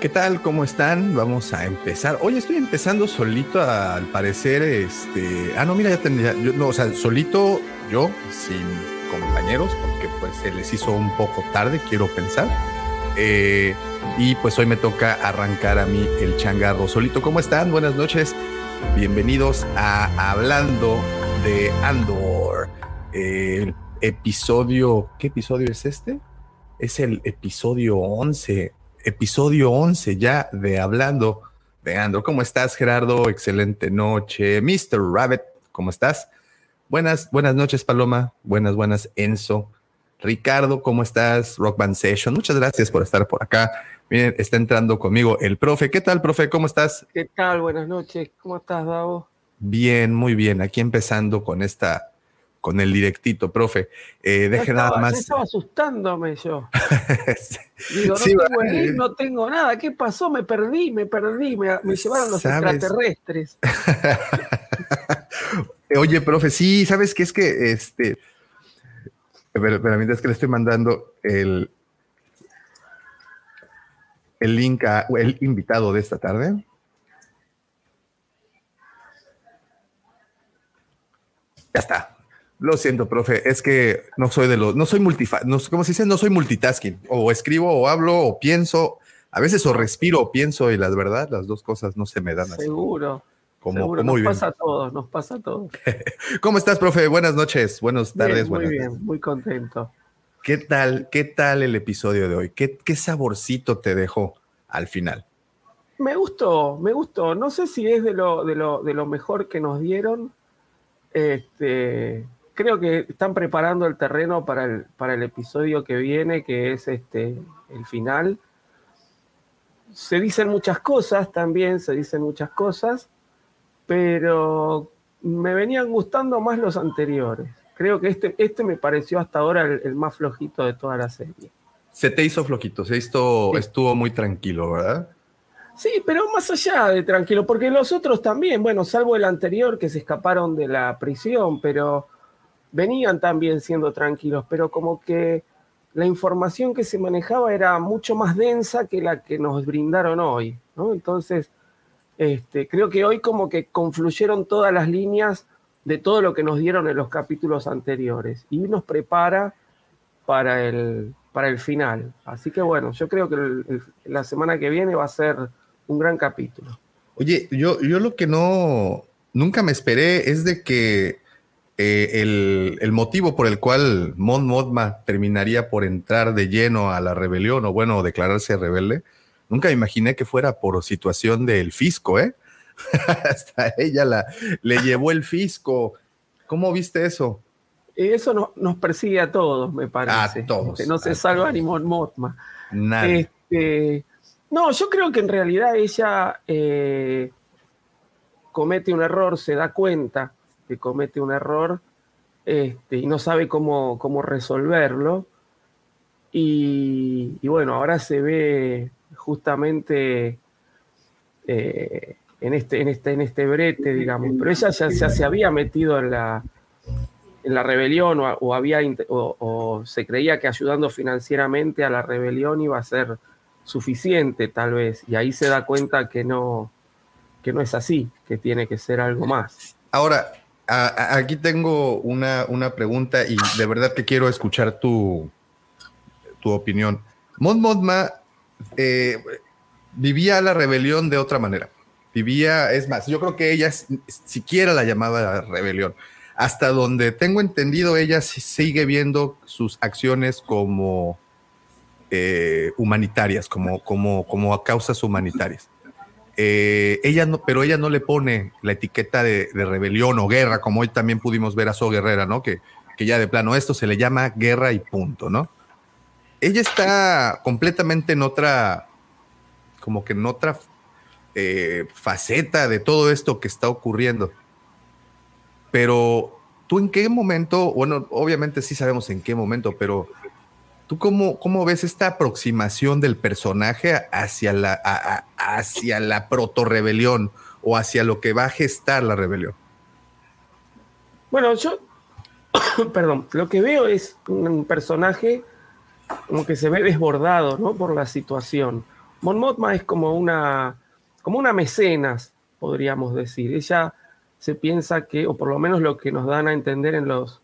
¿Qué tal? ¿Cómo están? Vamos a empezar. Hoy estoy empezando solito, al parecer, este... Ah, no, mira, ya tendría... Yo, no, o sea, solito yo, sin compañeros, porque pues se les hizo un poco tarde, quiero pensar. Eh, y pues hoy me toca arrancar a mí el changarro solito. ¿Cómo están? Buenas noches. Bienvenidos a Hablando de Andor. Episodio... ¿Qué episodio es este? Es el episodio 11 episodio 11 ya de Hablando de Andor. ¿Cómo estás, Gerardo? Excelente noche. Mr. Rabbit, ¿cómo estás? Buenas, buenas noches, Paloma. Buenas, buenas, Enzo. Ricardo, ¿cómo estás? Rock Band Session. Muchas gracias por estar por acá. Miren, está entrando conmigo el profe. ¿Qué tal, profe? ¿Cómo estás? ¿Qué tal? Buenas noches. ¿Cómo estás, Davo? Bien, muy bien. Aquí empezando con esta con el directito, profe. Eh, deje nada más. estaba asustándome yo. Digo, no, no, tengo nada. ¿Qué pasó? Me perdí, me perdí. Me, llevaron los extraterrestres. Oye, profe, sí, ¿sabes qué? Es que este. Pero, pero mientras que le estoy mandando el, el link a el invitado de esta tarde. Ya está. Lo siento, profe, es que no soy de los, no soy multifaz, no, como se dice, no soy multitasking. O escribo, o hablo, o pienso. A veces o respiro o pienso, y la verdad, las dos cosas no se me dan así. Seguro. Como, nos pasa a todos, nos pasa a todos. ¿Cómo estás, profe? Buenas noches, buenas tardes. muy bien, muy contento. ¿Qué tal, qué tal el episodio de hoy? ¿Qué, ¿Qué saborcito te dejó al final? Me gustó, me gustó. No sé si es de lo, de lo, de lo mejor que nos dieron. Este, creo que están preparando el terreno para el, para el episodio que viene, que es este, el final. Se dicen muchas cosas también, se dicen muchas cosas, pero me venían gustando más los anteriores. Creo que este, este me pareció hasta ahora el, más flojito de toda la serie. Se te hizo flojito, se hizo, estuvo muy tranquilo, ¿verdad? Sí, pero más allá de tranquilo, porque los otros también, bueno, salvo el anterior que se escaparon de la prisión, pero venían también siendo tranquilos, pero como que la información que se manejaba era mucho más densa que la que nos brindaron hoy, ¿no? Entonces, este, creo que hoy como que confluyeron todas las líneas de todo lo que nos dieron en los capítulos anteriores y nos prepara para el, para el final. Así que bueno, yo creo que la semana que viene va a ser un gran capítulo. Oye, yo, yo lo que no, nunca me esperé es de que eh, el, motivo por el cual Mon Mothma terminaría por entrar de lleno a la rebelión o bueno, declararse rebelde, nunca imaginé que fuera por situación del fisco, ¿eh? Hasta ella la, le llevó el fisco. ¿Cómo viste eso? Eso nos persigue a todos, me parece. A todos. no se salva ni Mon Mothma. Este, no, yo creo que en realidad ella eh, comete un error, se da cuenta que comete un error este, y no sabe cómo, cómo resolverlo. Y, bueno, ahora se ve justamente eh, en, este, en, este, en este brete, digamos, pero ella ya, se había metido en la, en la rebelión o, había, o, se creía que ayudando financieramente a la rebelión iba a ser suficiente tal vez, y ahí se da cuenta que no, que no es así, que tiene que ser algo más. Ahora, aquí tengo una, una, pregunta y de verdad que quiero escuchar tu, tu opinión. Mon Mothma eh, vivía la rebelión de otra manera. Vivía, es más, yo creo que ella siquiera la llamaba rebelión. Hasta donde tengo entendido, ella sigue viendo sus acciones como eh, humanitarias, como, como, como causas humanitarias. Eh, ella no, pero ella no le pone la etiqueta de, rebelión o guerra, como hoy también pudimos ver a So Guerrera, ¿no? Que, que ya de plano esto se le llama guerra y punto, ¿no? Ella está completamente en otra, como que en otra eh, faceta de todo esto que está ocurriendo. Pero, ¿tú en qué momento? Bueno, obviamente sí sabemos en qué momento, pero ¿Tú cómo, cómo, ves esta aproximación del personaje hacia la, hacia la proto-rebelión o hacia lo que va a gestar la rebelión? Bueno, yo, perdón, lo que veo es un personaje como que se ve desbordado ¿no? por la situación. Mon Mothma es como una, como una mecenas, podríamos decir. Ella se piensa que, o por lo menos lo que nos dan a entender en los,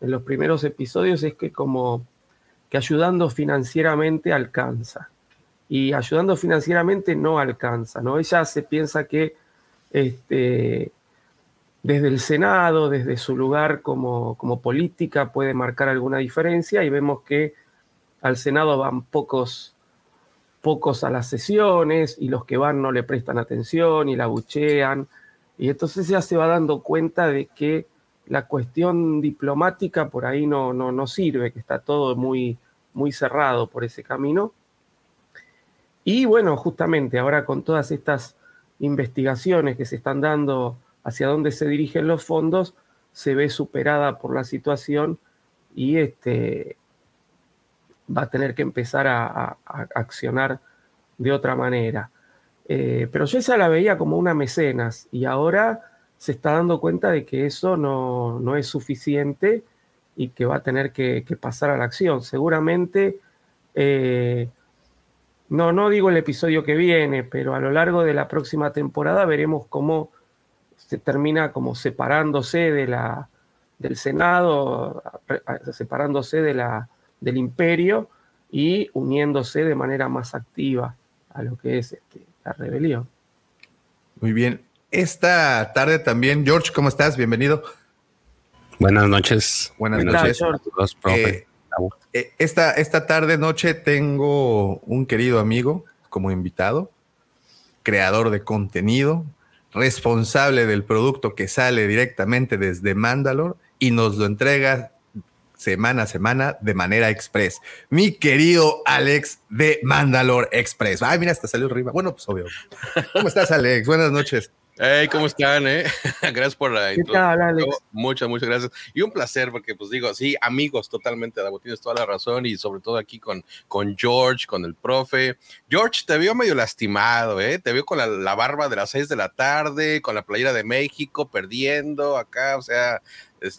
en los primeros episodios, es que como que ayudando financieramente alcanza. Y ayudando financieramente no alcanza, ¿no? Ella se piensa que este, desde el Senado, desde su lugar como, como política, puede marcar alguna diferencia y vemos que al Senado van pocos, pocos a las sesiones y los que van no le prestan atención y la buchean. Y entonces ya se va dando cuenta de que la cuestión diplomática por ahí no, no, no sirve, que está todo muy, muy cerrado por ese camino. Y bueno, justamente ahora con todas estas investigaciones que se están dando hacia dónde se dirigen los fondos, se ve superada por la situación y este, va a tener que empezar a, accionar de otra manera. Eh, pero yo esa la veía como una mecenas y ahora se está dando cuenta de que eso no, es suficiente y que va a tener que, pasar a la acción. Seguramente, eh, no, no digo el episodio que viene, pero a lo largo de la próxima temporada veremos cómo se termina como separándose de la, del Senado, separándose de la, del imperio y uniéndose de manera más activa a lo que es este, la rebelión. Muy bien. Esta tarde también, George, ¿cómo estás? Bienvenido. Buenas noches. Buenas, noches. Eh, eh, esta, esta tarde, noche, tengo un querido amigo como invitado, creador de contenido, responsable del producto que sale directamente desde Mandalore y nos lo entrega semana a semana de manera express. Mi querido Alex de Mandalore Express. Ay, mira, hasta salió arriba. Bueno, pues obvio. ¿Cómo estás, Alex? Buenas noches. Hey, ¿cómo están? Eh? gracias por la introducción. Muchas, muchas gracias. Y un placer, porque pues digo, sí, amigos totalmente, tienes toda la razón y sobre todo aquí con, con George, con el profe. George, te vio medio lastimado, ¿eh? Te vio con la, barba de las seis de la tarde, con la playera de México, perdiendo acá, o sea, eh,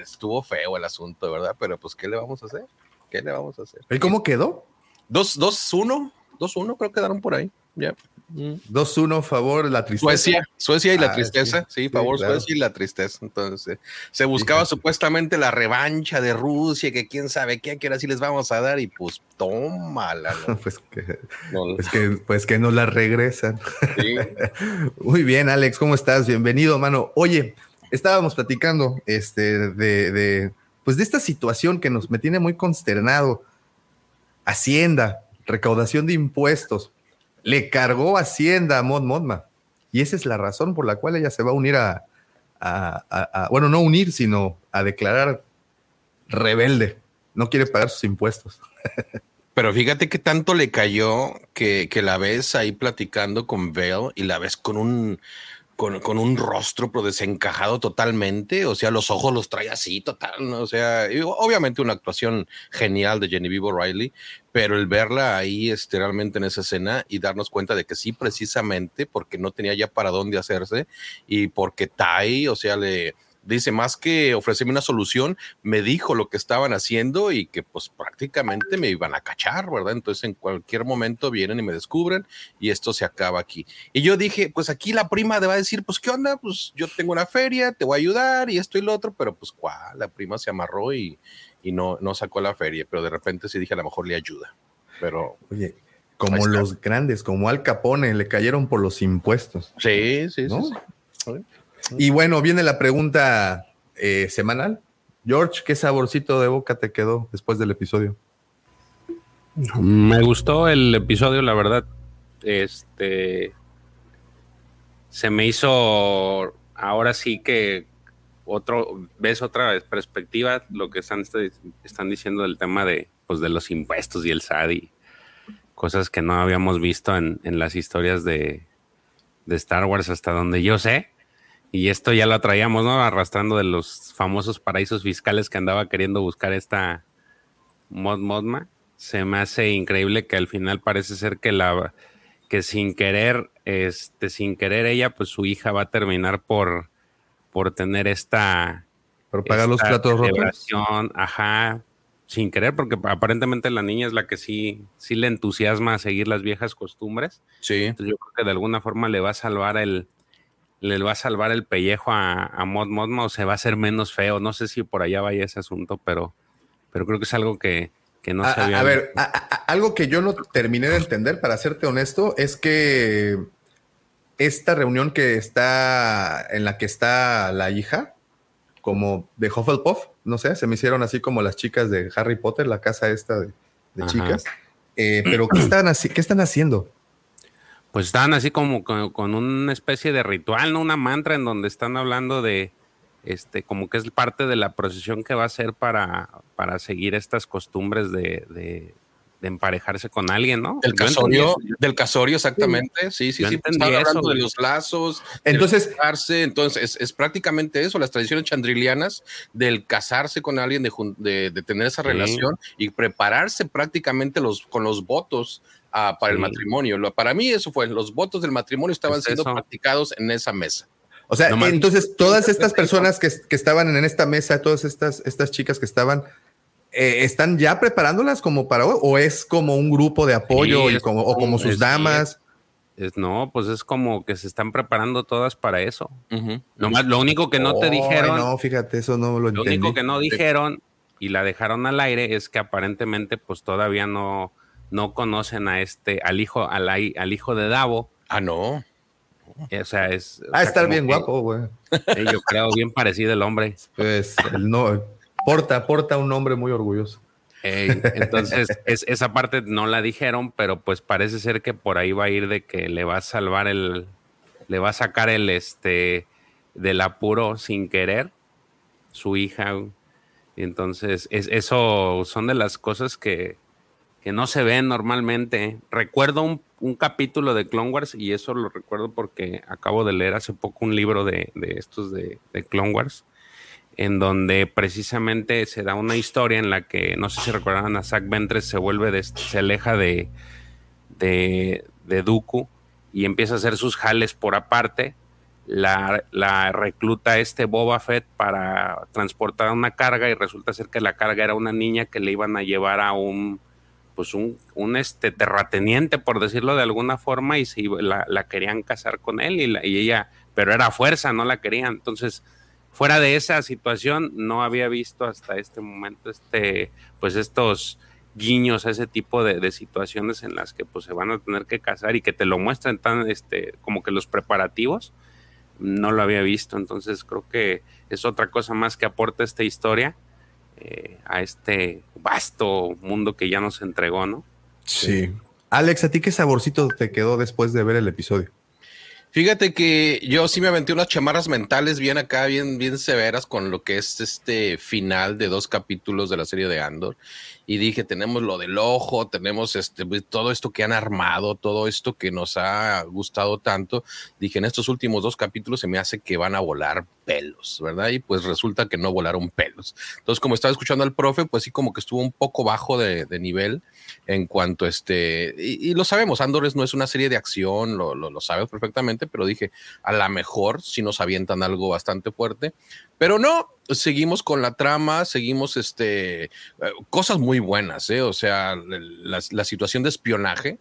estuvo feo el asunto, ¿verdad? Pero pues, ¿qué le vamos a hacer? ¿Qué le vamos a hacer? ¿Y cómo quedó? 2-1, 2-1 creo que quedaron por ahí, ya. 2-1, favor, la tristeza. Suecia, Suecia y la ah, tristeza, sí, favor, Suecia y la tristeza. Entonces, se buscaba supuestamente la revancha de Rusia, que quién sabe qué, que ahora sí les vamos a dar, y pues tómala. pues, que, pues, que, pues que no la regresan. Muy bien, Alex, ¿cómo estás? Bienvenido, mano. Oye, estábamos platicando este, de, de, pues de esta situación que nos me tiene muy consternado. Hacienda, recaudación de impuestos le cargó Hacienda a Mod Modma. Y esa es la razón por la cual ella se va a unir a, bueno, no unir, sino a declarar rebelde. No quiere pagar sus impuestos. Pero fíjate que tanto le cayó que, que la ves ahí platicando con Bell y la ves con un, con, un rostro pero desencajado totalmente, o sea, los ojos los trae así total, o sea, obviamente una actuación genial de Genevieve O'Reilly, pero el verla ahí este, realmente en esa escena y darnos cuenta de que sí, precisamente porque no tenía ya para dónde hacerse y porque Tai, o sea, le dice, más que ofrecerme una solución, me dijo lo que estaban haciendo y que pues prácticamente me iban a cachar, ¿verdad? Entonces en cualquier momento vienen y me descubren y esto se acaba aquí. Y yo dije, pues aquí la prima va a decir, pues qué onda, pues yo tengo una feria, te voy a ayudar y esto y lo otro, pero pues cuál, la prima se amarró y, y no, no sacó la feria, pero de repente sí dije, a lo mejor le ayuda, pero... Oye, como los grandes, como Al Capone, le cayeron por los impuestos. Sí, sí, sí. sí. Y bueno, viene la pregunta eh, semanal. George, ¿qué saborcito de boca te quedó después del episodio? Me gustó el episodio, la verdad. Este se me hizo ahora sí que otro ves otra perspectiva lo que están, están diciendo del tema de pues de los impuestos y el SAD y cosas que no habíamos visto en, en las historias de, de Star Wars hasta donde yo sé y esto ya lo traíamos, ¿no? Arrastrando de los famosos paraísos fiscales que andaba queriendo buscar esta Mod Modma. Se me hace increíble que al final parece ser que la que sin querer, este, sin querer ella, pues su hija va a terminar por, por tener esta por pagar los platos rotos. Ajá. sin querer, porque aparentemente la niña es la que sí, sí le entusiasma a seguir las viejas costumbres. Sí. Entonces yo creo que de alguna forma le va a salvar el, le va a salvar el pellejo a, a Mod Modma o se va a hacer menos feo. No sé si por allá vaya ese asunto, pero, pero creo que es algo que, que no se había. A, ver, algo que yo no terminé de entender, para serte honesto, es que esta reunión que está en la que está la hija, como de Hufflepuff, no sé, se me hicieron así como las chicas de Harry Potter, la casa esta de, chicas. Eh, pero ¿qué están, ¿qué están haciendo? Pues están así como con, una especie de ritual, ¿no? Una mantra en donde están hablando de, este, como que es parte de la procesión que va a ser para, para seguir estas costumbres de, de emparejarse con alguien, ¿no? Del casorio, del casorio, exactamente. Sí, sí, sí. Están hablando de los lazos, entonces, entonces es, prácticamente eso, las tradiciones chandrilianas del casarse con alguien, de, de, tener esa relación y prepararse prácticamente los, con los votos para el matrimonio. para mí eso fue, los votos del matrimonio estaban siendo practicados en esa mesa. O sea, entonces todas estas personas que, que, estaban en esta mesa, todas estas, estas chicas que estaban, eh, ¿están ya preparándolas como para o es como un grupo de apoyo y como, o como sus damas? Es, no, pues es como que se están preparando todas para eso. lo único que no te dijeron. No, fíjate, eso no lo, lo único que no dijeron y la dejaron al aire es que aparentemente, pues todavía no, no conocen a este, al hijo, al, al hijo de Davo. Ah, no. O sea, es. Ah, estar bien guapo, güey. Yo creo bien parecido el hombre. Pues el no, Porta, porta un nombre muy orgulloso. entonces, esa parte no la dijeron, pero pues parece ser que por ahí va a ir de que le va a salvar el, le va a sacar el este del apuro sin querer su hija. Y entonces, es, eso son de las cosas que, que no se ven normalmente. Recuerdo un, capítulo de Clone Wars y eso lo recuerdo porque acabo de leer hace poco un libro de, de estos de, Clone Wars en donde precisamente se da una historia en la que, no sé si recuerdan, a Zack Ventres se vuelve, de, se aleja de, de, de Dooku y empieza a hacer sus jales por aparte. La, la, recluta este Boba Fett para transportar una carga y resulta ser que la carga era una niña que le iban a llevar a un pues un, un este terrateniente por decirlo de alguna forma y se la, la, querían casar con él y, ella pero era fuerza no la querían. Entonces fuera de esa situación, no había visto hasta este momento este, pues estos guiños a ese tipo de, situaciones en las que pues se van a tener que casar y que te lo muestran tan este como que los preparativos no lo había visto. Entonces creo que es otra cosa más que aporta esta historia eh, a este vasto mundo que ya nos entregó no sí. Alex a ti qué saborcito te quedó después de ver el episodio Fíjate que yo sí me aventé unas chamarras mentales bien acá, bien, bien severas con lo que es este final de dos capítulos de la serie de Andor y dije, tenemos lo del ojo, tenemos este, pues, todo esto que han armado, todo esto que nos ha gustado tanto. Dije, en estos últimos dos capítulos se me hace que van a volar pelos, ¿verdad? Y pues resulta que no volaron pelos. Entonces, como estaba escuchando al profe, pues sí, como que estuvo un poco bajo de, nivel en cuanto a este, y, lo sabemos, Andor no es una serie de acción, lo, lo, lo sabes perfectamente, pero dije, a lo mejor si nos avientan algo bastante fuerte, pero no, seguimos con la trama, seguimos este, eh, cosas muy buenas, ¿eh? o sea, la, situación de espionaje,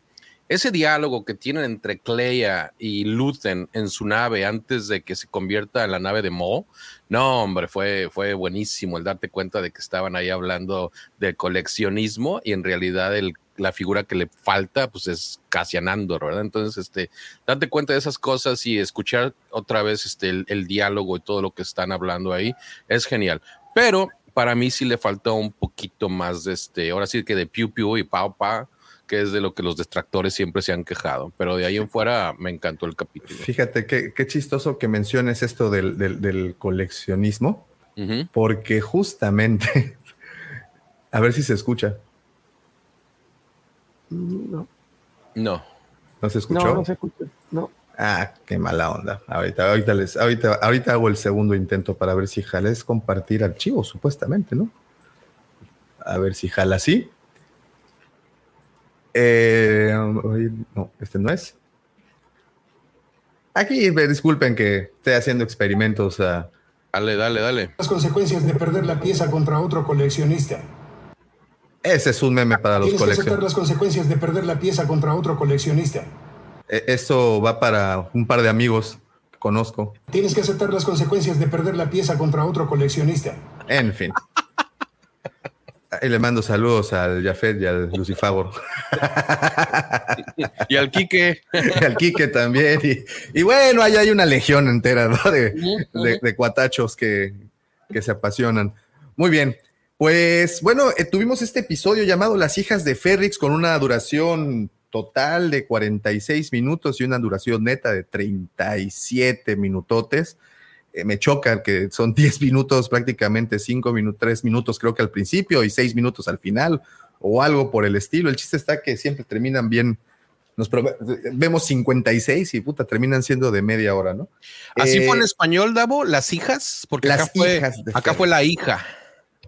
ese diálogo que tienen entre Cleia y Luthen en su nave antes de que se convierta en la nave de Mo, no, hombre, fue, fue buenísimo el darte cuenta de que estaban ahí hablando de coleccionismo y en realidad el la figura que le falta, pues es Cassian Andor, ¿verdad? Entonces, este, date cuenta de esas cosas y escuchar otra vez este, el, diálogo y todo lo que están hablando ahí es genial. Pero para mí sí le faltó un poquito más de este, ahora sí que de Piu Piu y Pau Pa, que es de lo que los detractores siempre se han quejado. Pero de ahí en fuera me encantó el capítulo. Fíjate qué, qué chistoso que menciones esto del, del, coleccionismo, porque justamente, a ver si se escucha. No. No. ¿No se escuchó? No, no se escuchó. No. Ah, qué mala onda. Ahorita, ahorita, les, ahorita, ahorita hago el segundo intento para ver si jala. Es compartir archivos, supuestamente, ¿no? A ver si jala así. Eh, no, este no es. Aquí, disculpen que esté haciendo experimentos. Dale, dale, dale. Las consecuencias de perder la pieza contra otro coleccionista. Ese es un meme para los Tienes que aceptar coleccionistas. las consecuencias de perder la pieza contra otro coleccionista. E- Eso va para un par de amigos que conozco. Tienes que aceptar las consecuencias de perder la pieza contra otro coleccionista. En fin. Ahí le mando saludos al Jafet y al Lucifagor. Y al Quique. y al Quique también. Y, y bueno, ahí hay una legión entera ¿no? de, de- de cuatachos que, que se apasionan. Muy bien. Pues bueno, eh, tuvimos este episodio llamado Las hijas de Ferrix con una duración total de 46 minutos y una duración neta de 37 minutotes. Eh, me choca que son 10 minutos, prácticamente 5 minutos, 3 minutos creo que al principio y 6 minutos al final o algo por el estilo. El chiste está que siempre terminan bien. Nos pro- vemos 56 y puta, terminan siendo de media hora, ¿no? Así Eh, fue en español, Davo, las hijas, porque Las acá, fue, hijas acá fue la hija.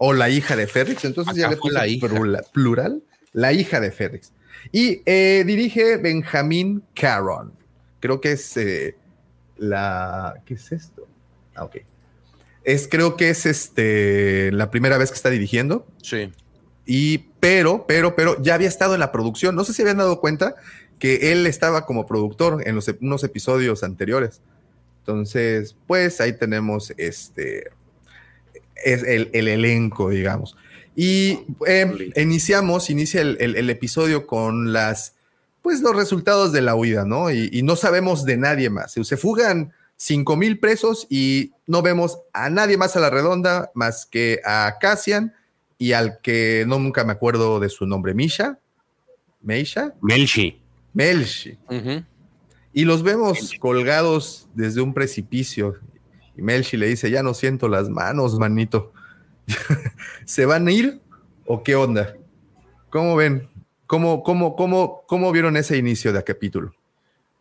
O la hija de Férrix, entonces ya le puse la hija. plural, la hija de Férrix. Y eh, dirige Benjamín Caron. Creo que es eh, la. ¿Qué es esto? Ah, ok. Es, creo que es este la primera vez que está dirigiendo. Sí. Y pero, pero, pero ya había estado en la producción. No sé si habían dado cuenta que él estaba como productor en los, unos episodios anteriores. Entonces, pues ahí tenemos este es el, el elenco, digamos. Y eh, iniciamos, inicia el, el- el episodio con las, pues los resultados de la huida, ¿no? Y, y no sabemos de nadie más. Se fugan cinco mil presos y no vemos a nadie más a la redonda más que a Cassian y al que no nunca me acuerdo de su nombre, Misha, Meisha, Melchi. Melchi. Y los vemos colgados desde un precipicio. Y Melchi le dice, ya no siento las manos, manito. ¿Se van a ir o qué onda? ¿Cómo ven? ¿Cómo, cómo, cómo, cómo vieron ese inicio de capítulo?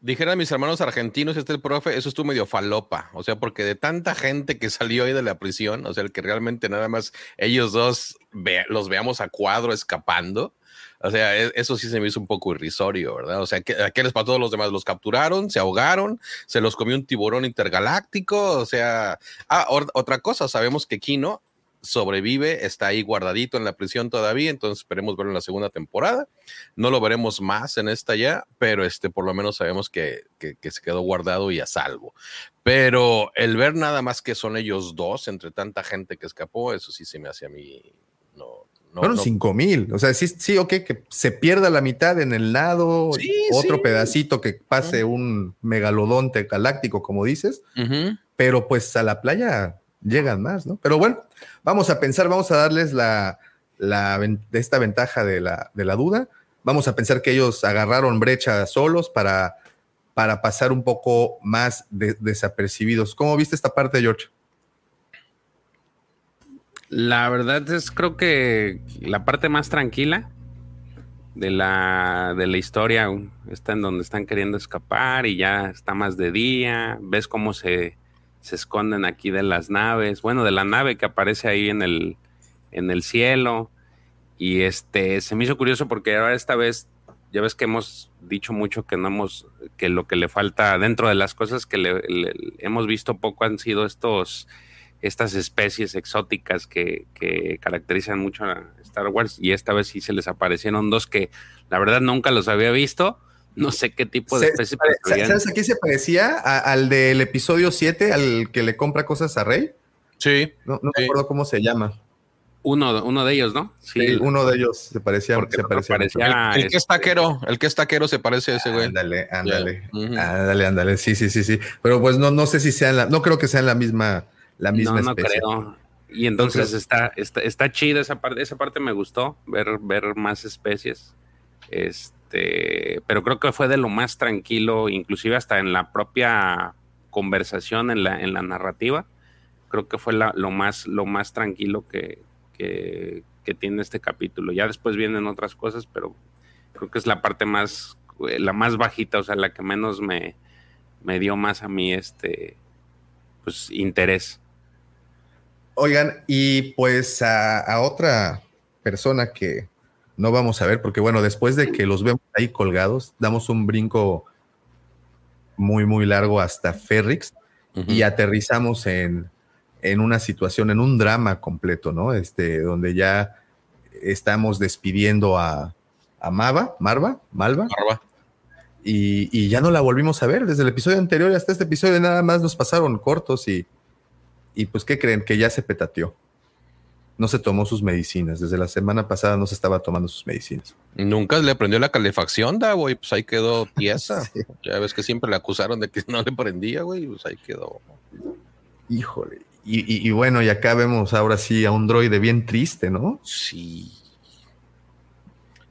Dijeran mis hermanos argentinos, este el profe, eso estuvo medio falopa. O sea, porque de tanta gente que salió ahí de la prisión, o sea, el que realmente nada más ellos dos los veamos a cuadro escapando. O sea, e- eso sí se me hizo un poco irrisorio, ¿verdad? O sea, ¿qué, ¿a qué les pasó a los demás? Los capturaron, se ahogaron, se los comió un tiburón intergaláctico. O sea, ah, otra cosa, sabemos que Kino sobrevive, está ahí guardadito en la prisión todavía, entonces esperemos verlo en la segunda temporada. No lo veremos más en esta ya, pero este por lo menos sabemos que, que- que se quedó guardado y a salvo. Pero el ver nada más que son ellos dos entre tanta gente que escapó, eso sí se me hace a mí no. No Fueron no- cinco mil. O sea, sí, sí, ok, que se pierda la mitad en el nado, Sí, otro sí. pedacito que pase un megalodonte galáctico, como dices, pero pues a la playa llegan más, ¿no? Pero bueno, vamos a pensar, vamos a darles la, la de esta ventaja de la, de la duda. Vamos a pensar que ellos agarraron brecha solos para, para pasar un poco más de- desapercibidos. ¿Cómo viste esta parte, George? La verdad es creo que la parte más tranquila de la, de la historia está en donde están queriendo escapar y ya está más de día. Ves cómo se, se esconden aquí de las naves. Bueno, de la nave que aparece ahí en el, en el cielo. Y este se me hizo curioso porque ahora esta vez ya ves que hemos dicho mucho que no hemos, que lo que le falta dentro de las cosas que le, le- hemos visto poco han sido estos, estas especies exóticas que, que caracterizan mucho a Star Wars y esta vez sí se les aparecieron dos que la verdad nunca los había visto. No sé qué tipo de Se- especies. ¿Sabes a qué se parecía? A- al del episodio 7, al que le compra cosas a Rey. Sí, No, no Sí. me acuerdo cómo se llama. Uno, uno de ellos, ¿no? Sí, Sí, uno de ellos se parecía. porque se parecía el, el que es este, taquero, el que es taquero se parece a ese güey. Ándale, ándale. Ándale, ándale. Sí, sí, sí, sí. Pero pues no, no sé si sean la, no creo que sean la misma, la misma no, no especie. creo. Y entonces creo. está, está, está chida esa parte, esa parte me gustó, ver, ver más especies. Este, pero creo que fue de lo más tranquilo, inclusive hasta en la propia conversación, en la, en la narrativa. Creo que fue la- lo, más, lo más tranquilo que, que, que tiene este capítulo. Ya después vienen otras cosas, pero creo que es la parte más, la más bajita, o sea, la que menos me, me dio más a mí este, pues, interés. Oigan, y pues a, a otra persona que no vamos a ver, porque bueno, después de que los vemos ahí colgados, damos un brinco muy, muy largo hasta Ferrix y aterrizamos en, en una situación, en un drama completo, ¿no? Este, donde ya estamos despidiendo a, a Mava, Marva, Malva. Y, y, ya no la volvimos a ver desde el episodio anterior hasta este episodio nada más nos pasaron cortos y, y pues ¿qué creen? Que ya se petateó. No se tomó sus medicinas. Desde la semana pasada no se estaba tomando sus medicinas. Nunca le prendió la calefacción, da, güey. Pues ahí quedó pieza. Ya ves que siempre le acusaron de que no le prendía, güey. Pues ahí quedó. Híjole. Y, y, bueno, y acá vemos ahora sí a un droide bien triste, ¿no? Sí.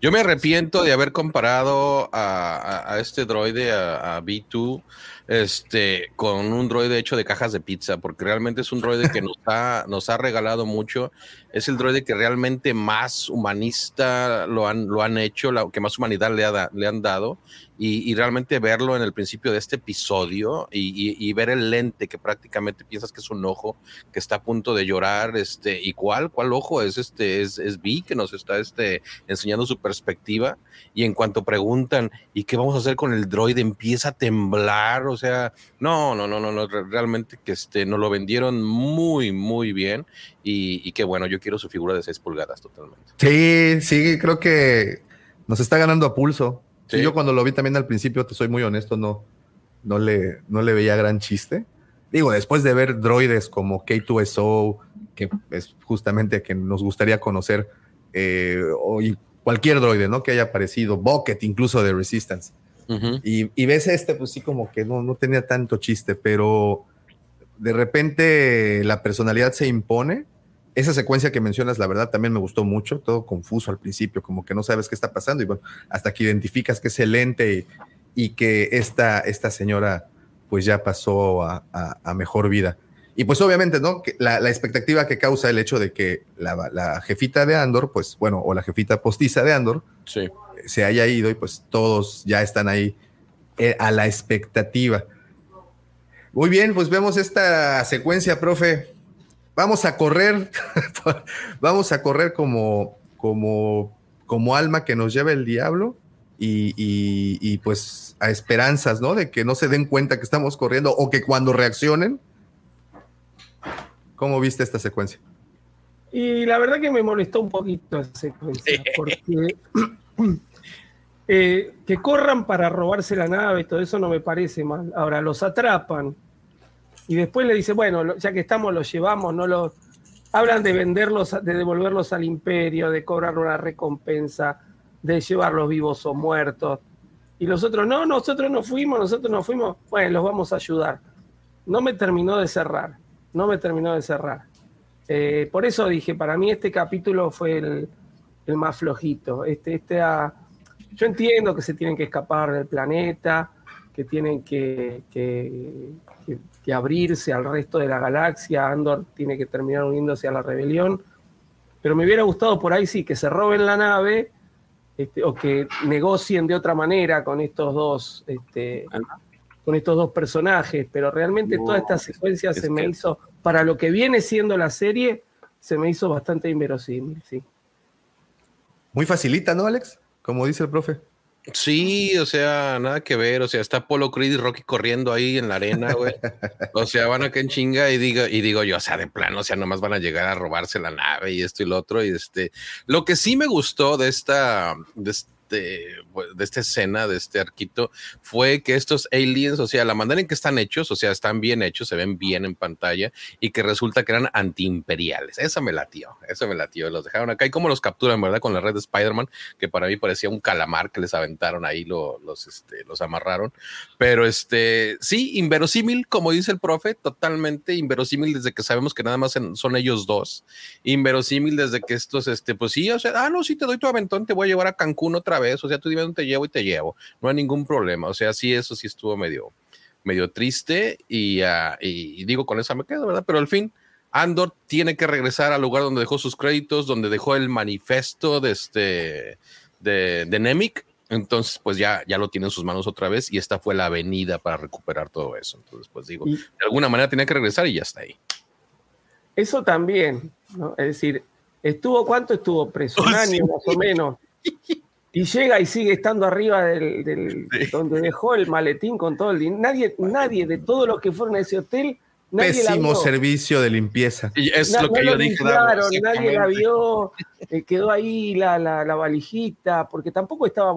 Yo me arrepiento de haber comparado a, a, este droide, a, a, B2, este, con un droide hecho de cajas de pizza, porque realmente es un droide que nos ha, nos ha regalado mucho. Es el droide que realmente más humanista lo han, lo han hecho, la, que más humanidad le, ha, le han dado y, y, realmente verlo en el principio de este episodio y, y, y, ver el lente que prácticamente piensas que es un ojo que está a punto de llorar, este, ¿y cuál? ¿Cuál ojo? Es este, es, es Vi que nos está este, enseñando su perspectiva y en cuanto preguntan, ¿y qué vamos a hacer con el droide? Empieza a temblar, o sea, no, no, no, no, no realmente que este, nos lo vendieron muy, muy bien y, y qué bueno, yo quiero su figura de 6 pulgadas totalmente. Sí, sí, creo que nos está ganando a pulso. Sí. yo cuando lo vi también al principio, te soy muy honesto, no, no, le, no le veía gran chiste. Digo, después de ver droides como K2SO, que es justamente a quien nos gustaría conocer, eh, o cualquier droide, ¿no? Que haya aparecido, Bucket incluso de Resistance. Uh -huh. y, y, ves este, pues sí, como que no, no tenía tanto chiste, pero de repente la personalidad se impone. Esa secuencia que mencionas, la verdad, también me gustó mucho, todo confuso al principio, como que no sabes qué está pasando, y bueno, hasta que identificas que es el ente y, y que esta, esta señora pues ya pasó a, a, a, mejor vida. Y pues obviamente, ¿no? La, la, expectativa que causa el hecho de que la, la, jefita de Andor, pues bueno, o la jefita postiza de Andor, sí. se haya ido y pues todos ya están ahí eh, a la expectativa. Muy bien, pues vemos esta secuencia, profe. Vamos a correr, vamos a correr como, como, como alma que nos lleva el diablo y, y, y, pues a esperanzas, ¿no? De que no se den cuenta que estamos corriendo o que cuando reaccionen. ¿Cómo viste esta secuencia? Y la verdad que me molestó un poquito esa secuencia, porque eh, que corran para robarse la nave, todo eso no me parece mal. Ahora, los atrapan y después le dice, bueno, ya que estamos, los llevamos, no los... Hablan de venderlos, de devolverlos al imperio, de cobrar una recompensa, de llevarlos vivos o muertos. Y los otros, no, nosotros no fuimos, nosotros no fuimos, bueno, los vamos a ayudar. No me terminó de cerrar, no me terminó de cerrar. Eh, por eso dije, para mí este capítulo fue el, el más flojito. Este, este a, yo entiendo que se tienen que escapar del planeta, que tienen que, que, que, abrirse al resto de la galaxia, Andor tiene que terminar uniéndose a la rebelión, pero me hubiera gustado por ahí sí que se roben la nave este, o que negocien de otra manera con estos dos, este, con estos dos personajes, pero realmente wow, toda esta secuencia se me que... hizo, para lo que viene siendo la serie, se me hizo bastante inverosímil, sí. Muy facilita, ¿no, Alex? Como dice el profe. Sí, o sea, nada que ver, o sea, está Polo Creed y Rocky corriendo ahí en la arena, güey. O sea, van acá en chinga y digo, y digo yo, o sea, de plano, o sea, nomás van a llegar a robarse la nave y esto y lo otro. Y este, lo que sí me gustó de esta, de este de, esta escena, de este arquito, fue que estos aliens, o sea, la manera en que están hechos, o sea, están bien hechos, se ven bien en pantalla y que resulta que eran antiimperiales. Eso me latió, eso me latió. Los dejaron acá y cómo los capturan, ¿verdad? Con la red de Spider-Man, que para mí parecía un calamar que les aventaron ahí, lo, los, este, los amarraron. Pero este, sí, inverosímil, como dice el profe, totalmente inverosímil desde que sabemos que nada más son ellos dos. Inverosímil desde que estos, este, pues sí, o sea, ah, no, sí, te doy tu aventón, te voy a llevar a Cancún otra vez, o sea, tú dime dónde te llevo y te llevo, no hay ningún problema, o sea, sí, eso sí estuvo medio, medio triste y, uh, y, y, digo, con esa me quedo, ¿verdad? Pero al fin, Andor tiene que regresar al lugar donde dejó sus créditos, donde dejó el manifiesto de este, de, de entonces pues ya, ya lo tiene en sus manos otra vez y esta fue la avenida para recuperar todo eso, entonces pues digo, de alguna manera tiene que regresar y ya está ahí. Eso también, ¿no? Es decir, estuvo, ¿cuánto estuvo preso? Un año más o menos. Y llega y sigue estando arriba del, del sí. donde dejó el maletín con todo el dinero. Nadie, nadie de todos los que fueron a ese hotel Pésimo servicio de limpieza. Y es lo que yo dije. Claro, nadie la vio, eh, quedó ahí la, la, la, valijita, porque tampoco estaba,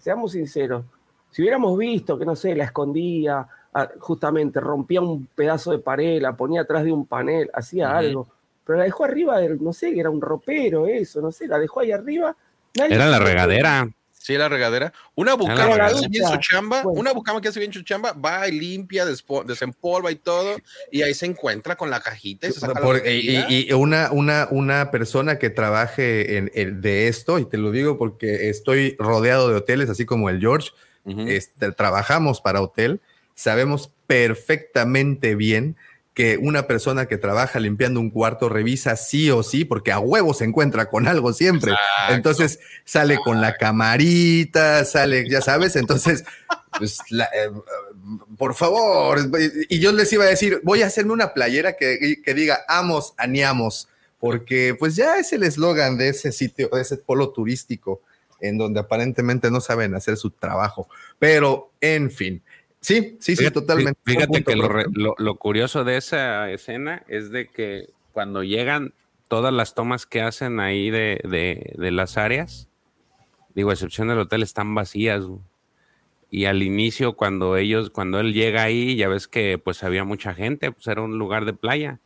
seamos sinceros, si hubiéramos visto que, no sé, la escondía, ah, justamente rompía un pedazo de pared, la ponía atrás de un panel, hacía algo, pero la dejó arriba del, no sé, era un ropero, eso, no sé, la dejó ahí arriba. Era la regadera. Sí, la regadera. Una bucama que hace bien su chamba, una bucama que hace bien su chamba, va y limpia, desempolva y todo, y ahí se encuentra con la cajita y se saca y, una, una, una persona que trabaje en, de esto, y te lo digo porque estoy rodeado de hoteles, así como el George, este, trabajamos para hotel, sabemos perfectamente bien que una persona que trabaja limpiando un cuarto revisa sí o sí, porque a huevo se encuentra con algo siempre. Entonces sale con la camarita, sale, ya sabes, entonces, pues, eh, por favor, y yo les iba a decir, voy a hacerme una playera que, que diga, amos, aniamos, porque pues ya es el eslogan de ese sitio, de ese polo turístico, en donde aparentemente no saben hacer su trabajo. Pero, en fin, Sí, sí, sí, totalmente. Fíjate que lo, curioso de esa escena es de que cuando llegan todas las tomas que hacen ahí de, las áreas, digo, a excepción del hotel, están vacías. Y al inicio, cuando ellos, cuando él llega ahí, ya ves que pues había mucha gente, pues era un lugar de playa.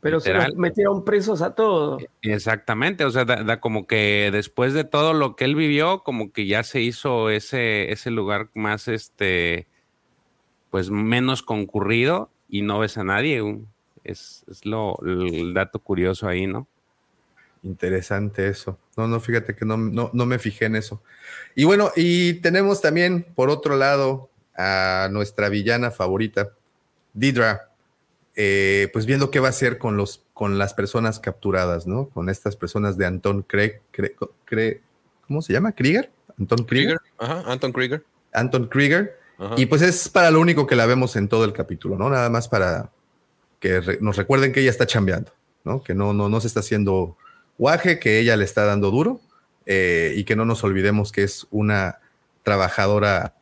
Pero se metieron presos a todos. Exactamente, o sea, da, como que después de todo lo que él vivió, como que ya se hizo ese, ese lugar más este pues menos concurrido y no ves a nadie. Es, lo, el dato curioso ahí, ¿no? Interesante eso. No, no, fíjate que no, no, me fijé en eso. Y bueno, y tenemos también, por otro lado, a nuestra villana favorita, Didra, eh, pues viendo qué va a hacer con, los, con las personas capturadas, ¿no? Con estas personas de Anton Craig, ¿cómo se llama? ¿Krieger? Anton Krieger. Ajá, Anton Krieger. Anton Krieger y pues es para lo único que la vemos en todo el capítulo, ¿no? Nada más para que nos recuerden que ella está chambeando, ¿no? Que no, no, no se está haciendo guaje, que ella le está dando duro eh, y que no nos olvidemos que es una trabajadora,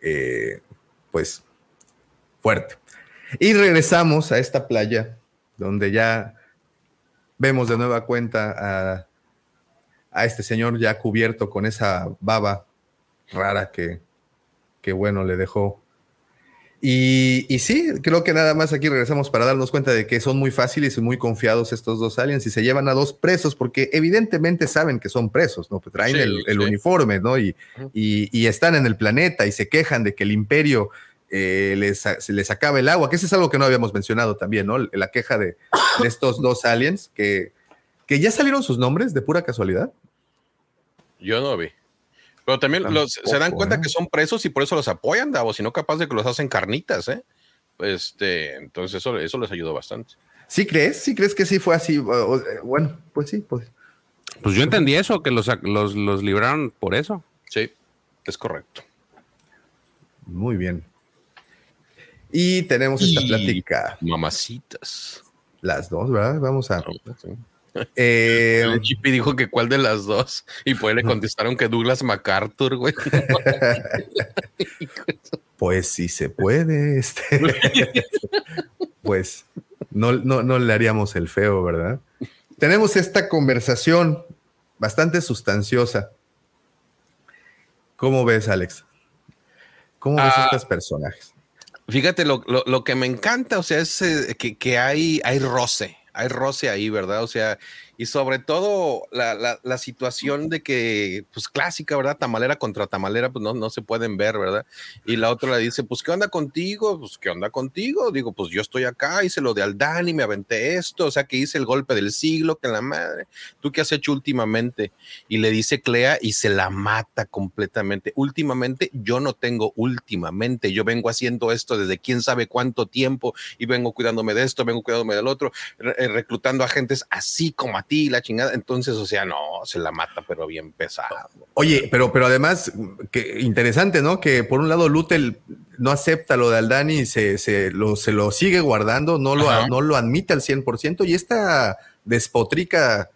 eh, pues, fuerte. Y regresamos a esta playa donde ya vemos de nueva cuenta a, a este señor ya cubierto con esa baba rara que, que bueno le dejó. Y, y, sí, creo que nada más aquí regresamos para darnos cuenta de que son muy fáciles y muy confiados estos dos aliens y se llevan a dos presos porque evidentemente saben que son presos, ¿no? Pues traen el, uniforme, ¿no? Y, y, están en el planeta y se quejan de que el imperio eh, les, les acaba el agua, que eso es algo que no habíamos mencionado también, ¿no? La queja de, de estos dos aliens que, que ya salieron sus nombres de pura casualidad. Yo no vi. Pero también se dan cuenta que ¿eh? son presos y por eso los apoyan, Davo, sino capaz de que los hacen carnitas, ¿eh? Este, entonces eso, eso les ayudó bastante. ¿Sí crees? ¿Sí crees que sí fue así? Bueno, pues sí, pues. Pues yo entendí eso, que los, los, los libraron por eso. Sí, es correcto. Muy bien. Y tenemos esta plática. Mamacitas. Las dos, ¿verdad? Vamos a. Eh, el Chippy dijo que cuál de las dos. Y pues le contestaron que Douglas MacArthur, güey. pues sí se puede. Este. pues no, no, no le haríamos el feo, ¿verdad? Tenemos esta conversación bastante sustanciosa. ¿Cómo ves, Alex? ¿Cómo ves ah, estos personajes? Fíjate, lo, que me encanta, o sea, es eh, que, que, hay, hay roce hay roce ahí, ¿verdad? O sea, y sobre todo la, la, situación de que, pues clásica, ¿verdad? Tamalera contra tamalera, pues no, no se pueden ver, ¿verdad? Y la otra le dice, pues, ¿qué onda contigo? Pues, ¿qué onda contigo? Digo, pues yo estoy acá, hice lo de Aldani, me aventé esto, o sea, que hice el golpe del siglo, que la madre, ¿tú qué has hecho últimamente? Y le dice Clea y se la mata completamente. Últimamente, yo no tengo últimamente, yo vengo haciendo esto desde quién sabe cuánto tiempo y vengo cuidándome de esto, vengo cuidándome del otro, eh, reclutando agentes así como a ti, la chingada. Entonces, o sea, no, se la mata, pero bien pesado. Oye, pero, pero además, que interesante, ¿no? Que por un lado Lutel no acepta lo de Aldani y se, se, lo, se lo sigue guardando, no lo, no lo admite al 100% y esta despotrica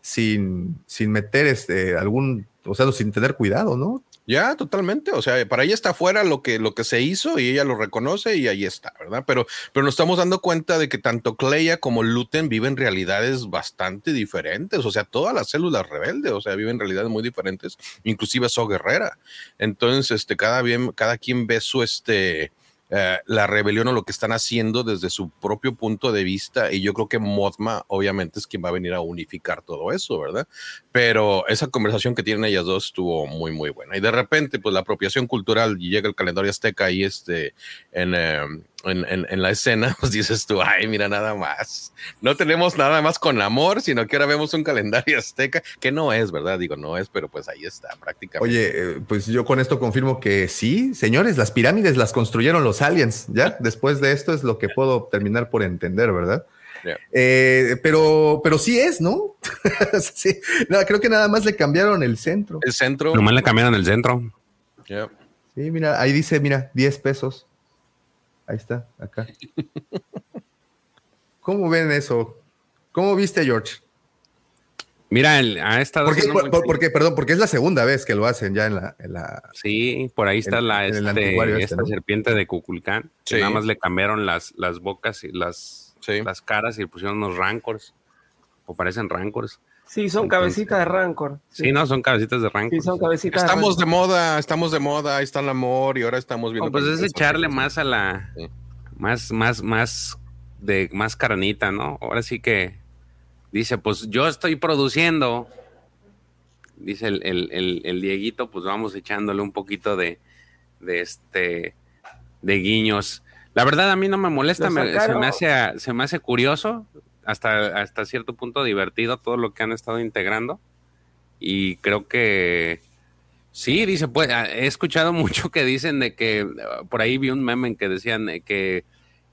sin, sin meter este, algún, o sea, sin tener cuidado, ¿no? Ya, totalmente. O sea, para ella está fuera lo que, lo que se hizo y ella lo reconoce y ahí está, ¿verdad? Pero, pero nos estamos dando cuenta de que tanto Cleia como Luten viven realidades bastante diferentes. O sea, todas las células rebeldes, o sea, viven realidades muy diferentes, inclusive So Guerrera. Entonces, este, cada, bien, cada quien ve su, este, eh, la rebelión o lo que están haciendo desde su propio punto de vista y yo creo que Mothma obviamente es quien va a venir a unificar todo eso, ¿verdad? Pero esa conversación que tienen ellas dos estuvo muy muy buena y de repente pues la apropiación cultural llega el calendario azteca y este en, eh, en, la escena, pues dices tú, ay, mira nada más. No tenemos nada más con amor, sino que ahora vemos un calendario azteca, que no es, ¿verdad? Digo, no es, pero pues ahí está, prácticamente. Oye, eh, pues yo con esto confirmo que sí, señores, las pirámides las construyeron los aliens, ¿ya? Después de esto es lo que puedo terminar por entender, ¿verdad? Eh, pero, pero sí es, ¿no? sí, creo que nada más le cambiaron el centro. El centro. Nomás le cambiaron el centro. Sí, mira, ahí dice, mira, 10 pesos. Ahí está, acá. ¿Cómo ven eso? ¿Cómo viste, George? Mira, ha estado. Porque, perdón, porque es la segunda vez que lo hacen ya en la. sí, por ahí está la este, este, esta serpiente de Cuculcán. nada más le cambiaron las, las bocas y las, las caras y le pusieron unos rancors. O parecen rancors. Sí, son cabecitas de rancor. Sí. no, son cabecitas de rancor. Sí, son cabecitas Estamos de, moda, estamos de moda, ahí está el amor y ahora estamos viendo. pues es echarle más a la. Más, más, más de más carnita, ¿no? Ahora sí que dice, pues yo estoy produciendo. Dice el, el, el, Dieguito, pues vamos echándole un poquito de, de este de guiños. La verdad a mí no me molesta, se, me hace, se me hace curioso hasta, hasta cierto punto divertido todo lo que han estado integrando. Y creo que sí, dice, pues he escuchado mucho que dicen de que por ahí vi un meme que decían que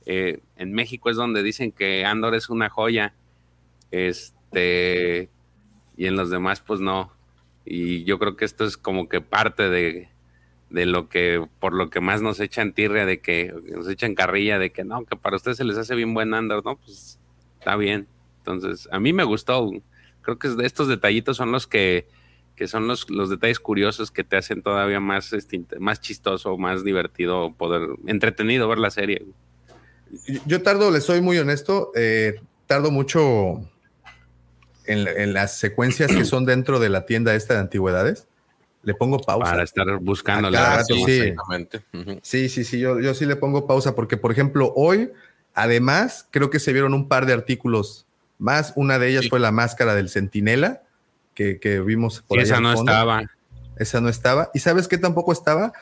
eh, en México es donde dicen que Andor es una joya. Este, y en los demás, pues no. Y yo creo que esto es como que parte de, de lo que, por lo que más nos echan tirria, de que nos echan carrilla, de que no, que para ustedes se les hace bien buen Andor, ¿no? Pues está bien. Entonces, a mí me gustó. Creo que estos detallitos son los que, que son los, los detalles curiosos que te hacen todavía más, este, más chistoso, más divertido, poder, entretenido ver la serie. Yo tardo, le soy muy honesto, eh, tardo mucho en, las secuencias que son dentro de la tienda esta de antigüedades. Le pongo pausa. Para estar buscando la sí, sí, sí, sí, yo, yo sí le pongo pausa porque, por ejemplo, hoy Además, creo que se vieron un par de artículos más. Una de ellas fue la máscara del centinela que, vimos por. Esa no estaba. Esa no estaba. ¿Y sabes qué tampoco estaba?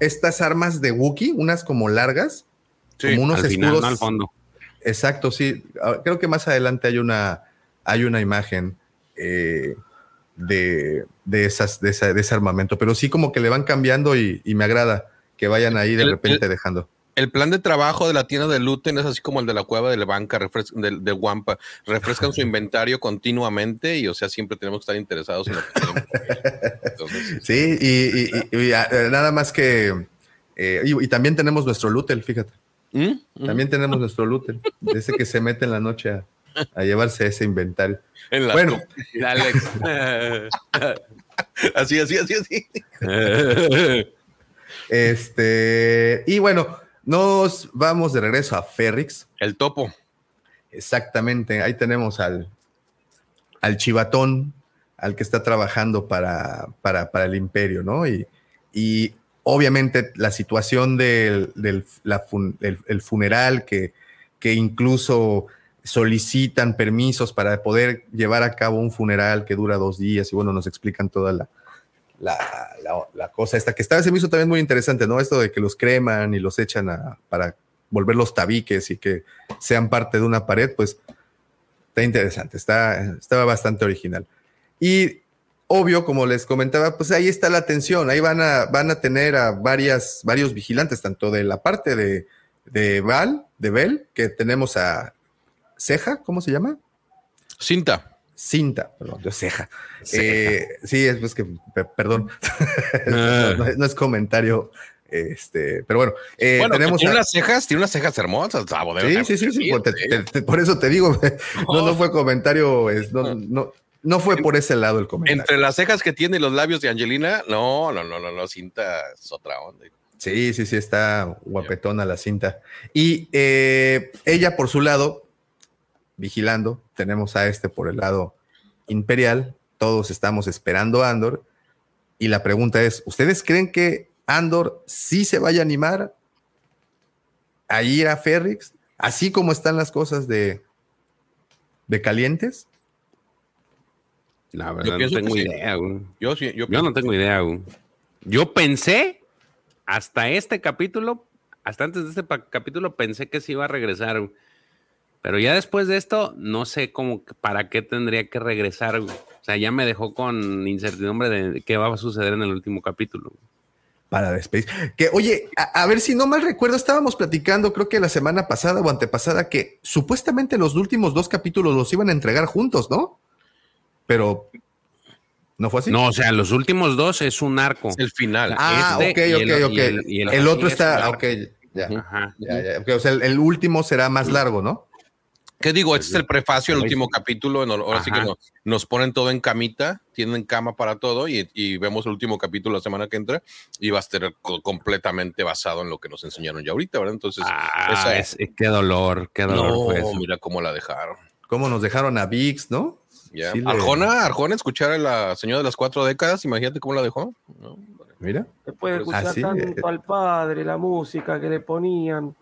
Estas armas de Wookiee, unas como largas, como unos escudos. al fondo. Exacto, sí. Ah, creo que más adelante hay una, hay una imagen eh, de, esas, de, ese armamento, pero sí como que le van cambiando y, me agrada que vayan ahí de repente dejando el plan de trabajo de la tienda de Luten es así como el de la cueva de la banca, de, de Wampa. Refrescan su inventario continuamente y, o sea, siempre tenemos que estar interesados en lo que Sí, y, ah, eh, nada más que. Eh, y, también tenemos nuestro Lutel, fíjate. ¿Mm? ¿Mm? También tenemos nuestro Lutel, ese que se mete en la noche a, llevarse ese inventario. bueno, Alex. así, así, así, así. Este, y bueno, nos vamos de regreso a Ferrix. El topo. Exactamente, ahí tenemos al, al chivatón, al que está trabajando para, para, el imperio, ¿no? Y, y obviamente la situación del, el funeral, que, que incluso solicitan permisos para poder llevar a cabo un funeral que dura dos días y bueno, nos explican toda la, la, cosa esta, que estaba, se me hizo también muy interesante, ¿no? Esto de que los creman y los echan a, para volver los tabiques y que sean parte de una pared, pues está interesante, está, estaba bastante original. Y obvio, como les comentaba, pues ahí está la tensión, ahí van a, van a tener a varias, varios vigilantes, tanto de la parte de, de Val, de Bell, que tenemos a Ceja, ¿cómo se llama? Cinta cinta, perdón, yo ceja. Eh, sí, es pues que, perdón, ah. no, es comentario. Este, pero bueno, eh, tenemos tiene unas cejas, tiene unas cejas hermosas. sí, sí, sí, sí, por, eso te digo, no, no fue comentario, es, no, no, no fue por ese lado el comentario. Entre las cejas que tiene y los labios de Angelina, no, no, no, no, no, cinta es otra onda. Sí, sí, sí, está guapetona la cinta. Y eh, ella por su lado, vigilando, tenemos a este por el lado imperial, todos estamos esperando a Andor. Y la pregunta es, ¿ustedes creen que Andor sí se vaya a animar a ir a Ferrix? Así como están las cosas de, de calientes. La verdad, no tengo idea, Yo, yo, no tengo idea, Yo pensé, hasta este capítulo, hasta antes de este capítulo, pensé que se iba a regresar, Pero ya después de esto, no sé cómo, para qué tendría que regresar, O sea, ya me dejó con incertidumbre de qué va a suceder en el último capítulo para Space. Que oye, a, ver si no mal recuerdo, estábamos platicando, creo que la semana pasada o antepasada, que supuestamente los últimos dos capítulos los iban a entregar juntos, ¿no? Pero no fue así. No, o sea, los últimos dos es un arco. Es el final. Ah, este ok, ok, ok. El, otro está, ok, ya, ya, ya. o sea, el último será más largo, ¿no? ¿Qué digo? Este es el prefacio, el último capítulo. ahora sí que nos, ponen todo en camita, tienen cama para todo y, vemos el último capítulo la semana que entra y va a estar completamente basado en lo que nos enseñaron ya ahorita, ¿verdad? Entonces, ah, qué dolor, qué dolor no, Mira cómo la dejaron. Cómo nos dejaron a VIX, ¿no? Ya. Arjona, Arjona, escuchar a la señora de las cuatro décadas, imagínate cómo la dejó. Mira. Después de escuchar tanto al padre, la música que le ponían.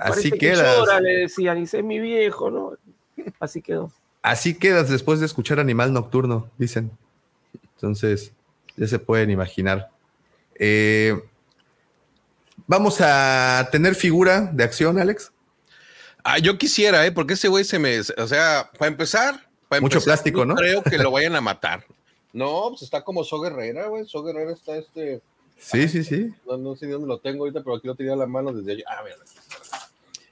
Así quedas. le decían, y es mi viejo, ¿no? Así quedó. Así quedas después de escuchar Animal Nocturno, dicen. Entonces, ya se pueden imaginar. Eh, Vamos a tener figura de acción, Alex. Ah, yo quisiera, ¿eh? Porque ese güey se me. O sea, para empezar. Mucho plástico, ¿no? Creo que lo vayan a matar. No, pues está como So Guerrera, güey. So Guerrera está este. Sí, sí, sí. No, sé dónde lo tengo ahorita, pero aquí lo tenía en la mano desde allá. Ah, mira.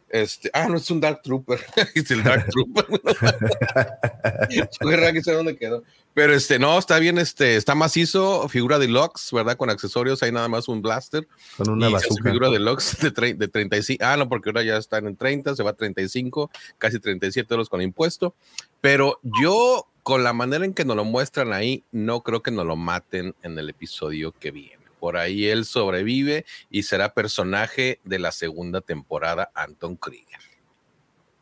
Este, ah, no es un Dark Trooper. es el Dark Trooper. que sé dónde quedó. Pero este, no, está bien, este, está macizo, figura de Lux, ¿verdad? Con accesorios, hay nada más un blaster. Con una bazooka. Figura de Lux de, de 35. Ah, no, porque ahora ya están en 30, se va a 35, casi 37 euros con impuesto. Pero yo, con la manera en que nos lo muestran ahí, no creo que nos lo maten en el episodio que viene. Por ahí él sobrevive y será personaje de la segunda temporada, Anton Krieger.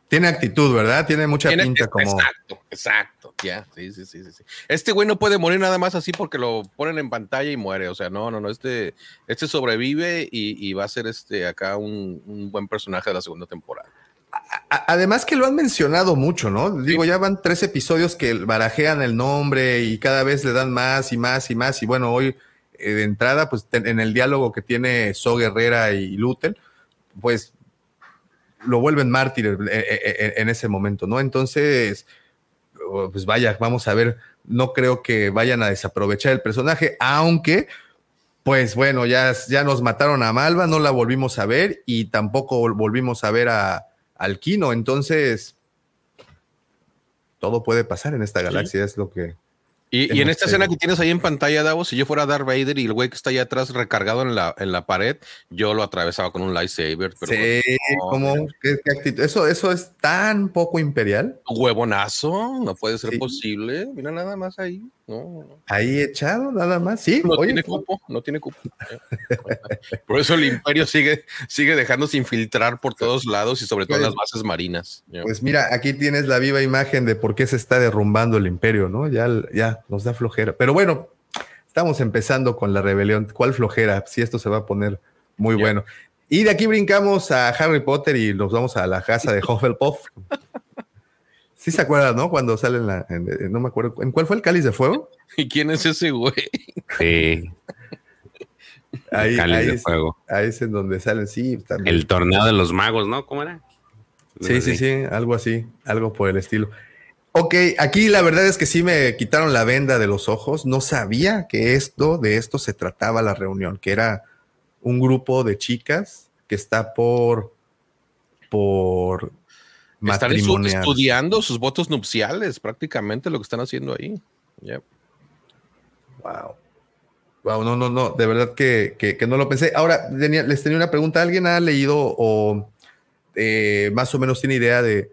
Tiene actitud, ¿verdad? Tiene mucha pinta como. Exacto, exacto. Ya, sí, sí, sí, sí. Este güey no puede morir nada más así porque lo ponen en pantalla y muere. O sea, no, no, no. Este, este sobrevive y, va a ser este acá un, buen personaje de la segunda temporada. Además que lo han mencionado mucho, ¿no? Digo, ya van tres episodios que barajean el nombre y cada vez le dan más y más y más. Y bueno, hoy de entrada, pues en el diálogo que tiene So Guerrera y Lutel, pues lo vuelven mártir eh, eh, en ese momento, ¿no? Entonces, oh, pues vaya, vamos a ver, no creo que vayan a desaprovechar el personaje, aunque, pues bueno, ya, ya nos mataron a Malva, no la volvimos a ver y tampoco volvimos a ver a, al Kino, entonces, todo puede pasar en esta galaxia, es lo que, y, en esta escena que tienes ahí en pantalla, Davos, si yo fuera Darth Vader y el güey que está allá atrás recargado en la, en la pared, yo lo atravesaba con un lightsaber. Pero sí, como, ¿qué, actitud? Eso, eso es tan poco imperial. Huevonazo, no puede ser posible. Mira nada más ahí. Ahí echado, nada más. Sí, no tiene cupo, no tiene cupo. por eso el imperio sigue, sigue dejándose infiltrar por todos lados y sobre todo en las bases marinas. Pues mira, aquí tienes la viva imagen de por qué se está derrumbando el imperio, ¿no? Ya, ya nos da flojera. Pero bueno, estamos empezando con la rebelión. ¿Cuál flojera? Si esto se va a poner muy bueno. Y de aquí brincamos a Harry Potter y nos vamos a la casa de Hufflepuff. Sí se acuerdan, ¿no? Cuando salen la, no me acuerdo, ¿en cuál fue el cáliz de fuego? ¿Y quién es ese güey? Sí. Ahí, cáliz de fuego. Ahí es en donde salen, sí. También. El torneo de los magos, ¿no? ¿Cómo era? Sí, sí, sí, algo así, algo por el estilo. Ok, aquí la verdad es que sí me quitaron la venda de los ojos. No sabía que esto, de esto se trataba la reunión, que era un grupo de chicas que está por, por están estudiando sus votos nupciales, prácticamente lo que están haciendo ahí. Wow. Wow, no, no, no, de verdad que, no lo pensé. Ahora, les tenía una pregunta. ¿Alguien ha leído o eh, más o menos tiene idea de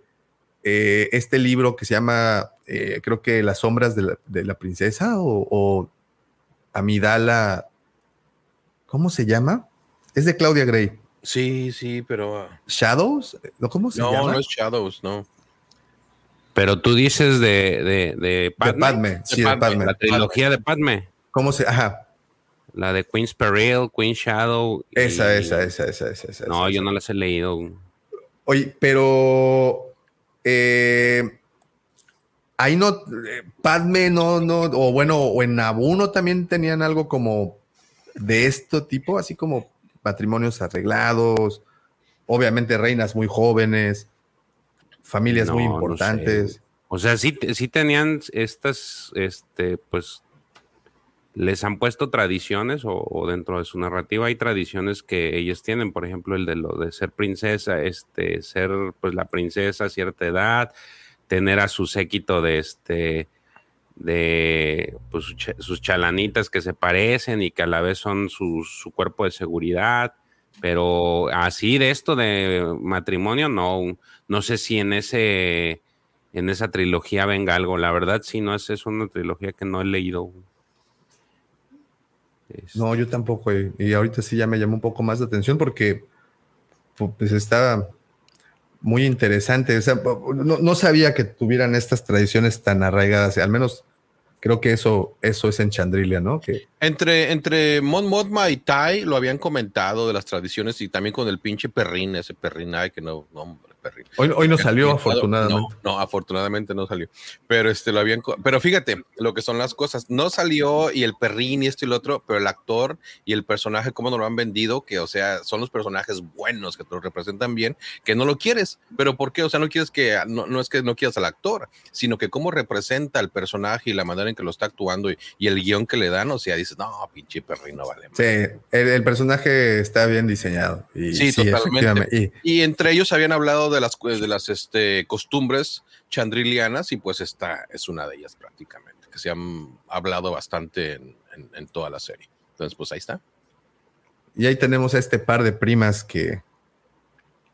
eh, este libro que se llama eh, creo que Las sombras de la, de la princesa o, o, Amidala, ¿cómo se llama? Es de Claudia Gray. Sí, sí, pero... Uh... ¿Shadows? ¿Cómo se no, llama? No, no es Shadows, no. Pero tú dices de, de, de Padme. De Padme, sí, de Padme. La trilogía de Padme. ¿Cómo se...? Ajá. La de Queen's Peril, Queen Shadow. Esa, y... esa, esa, esa, esa, esa. No, esa, yo no las he leído. Oye, pero... Eh, ahí no, Padme no, no, o bueno, o en Nabuno también tenían algo como de este tipo, así como matrimonios arreglados, obviamente reinas muy jóvenes, familias no, muy importantes. No sé. O sea, sí, sí tenían estas, este, pues, les han puesto tradiciones o, o, dentro de su narrativa hay tradiciones que ellos tienen, por ejemplo, el de lo de ser princesa, este, ser pues la princesa a cierta edad, tener a su séquito de este de pues, sus chalanitas que se parecen y que a la vez son su, cuerpo de seguridad, pero así de esto de matrimonio no, no sé si en ese en esa trilogía venga algo, la verdad sí no es, es una trilogía que no he leído. Este. No, yo tampoco, y, y ahorita sí ya me llamó un poco más de atención porque pues está muy interesante. O no, no, sabía que tuvieran estas tradiciones tan arraigadas, al menos creo que eso, eso es en Chandrilia, ¿no? Que... Entre, entre Mon Mothma y Tai lo habían comentado de las tradiciones y también con el pinche perrín, ese perrín, que no Hoy, hoy no salió, afortunadamente. No, no, afortunadamente no salió. Pero este lo habían, pero fíjate lo que son las cosas. No salió y el perrín y esto y lo otro, pero el actor y el personaje, cómo nos lo han vendido, que o sea, son los personajes buenos que te lo representan bien, que no lo quieres. Pero ¿por qué? O sea, no quieres que, no, no es que no quieras al actor, sino que cómo representa el personaje y la manera en que lo está actuando y, y el guion que le dan, o sea, dices, no, pinche perrín no vale. Sí, el, el, personaje está bien diseñado. Y, sí, sí, totalmente. Y, y, entre ellos habían hablado de las, de las este, costumbres chandrilianas y pues esta es una de ellas prácticamente, que se han hablado bastante en, en, en toda la serie. Entonces, pues ahí está. Y ahí tenemos a este par de primas que,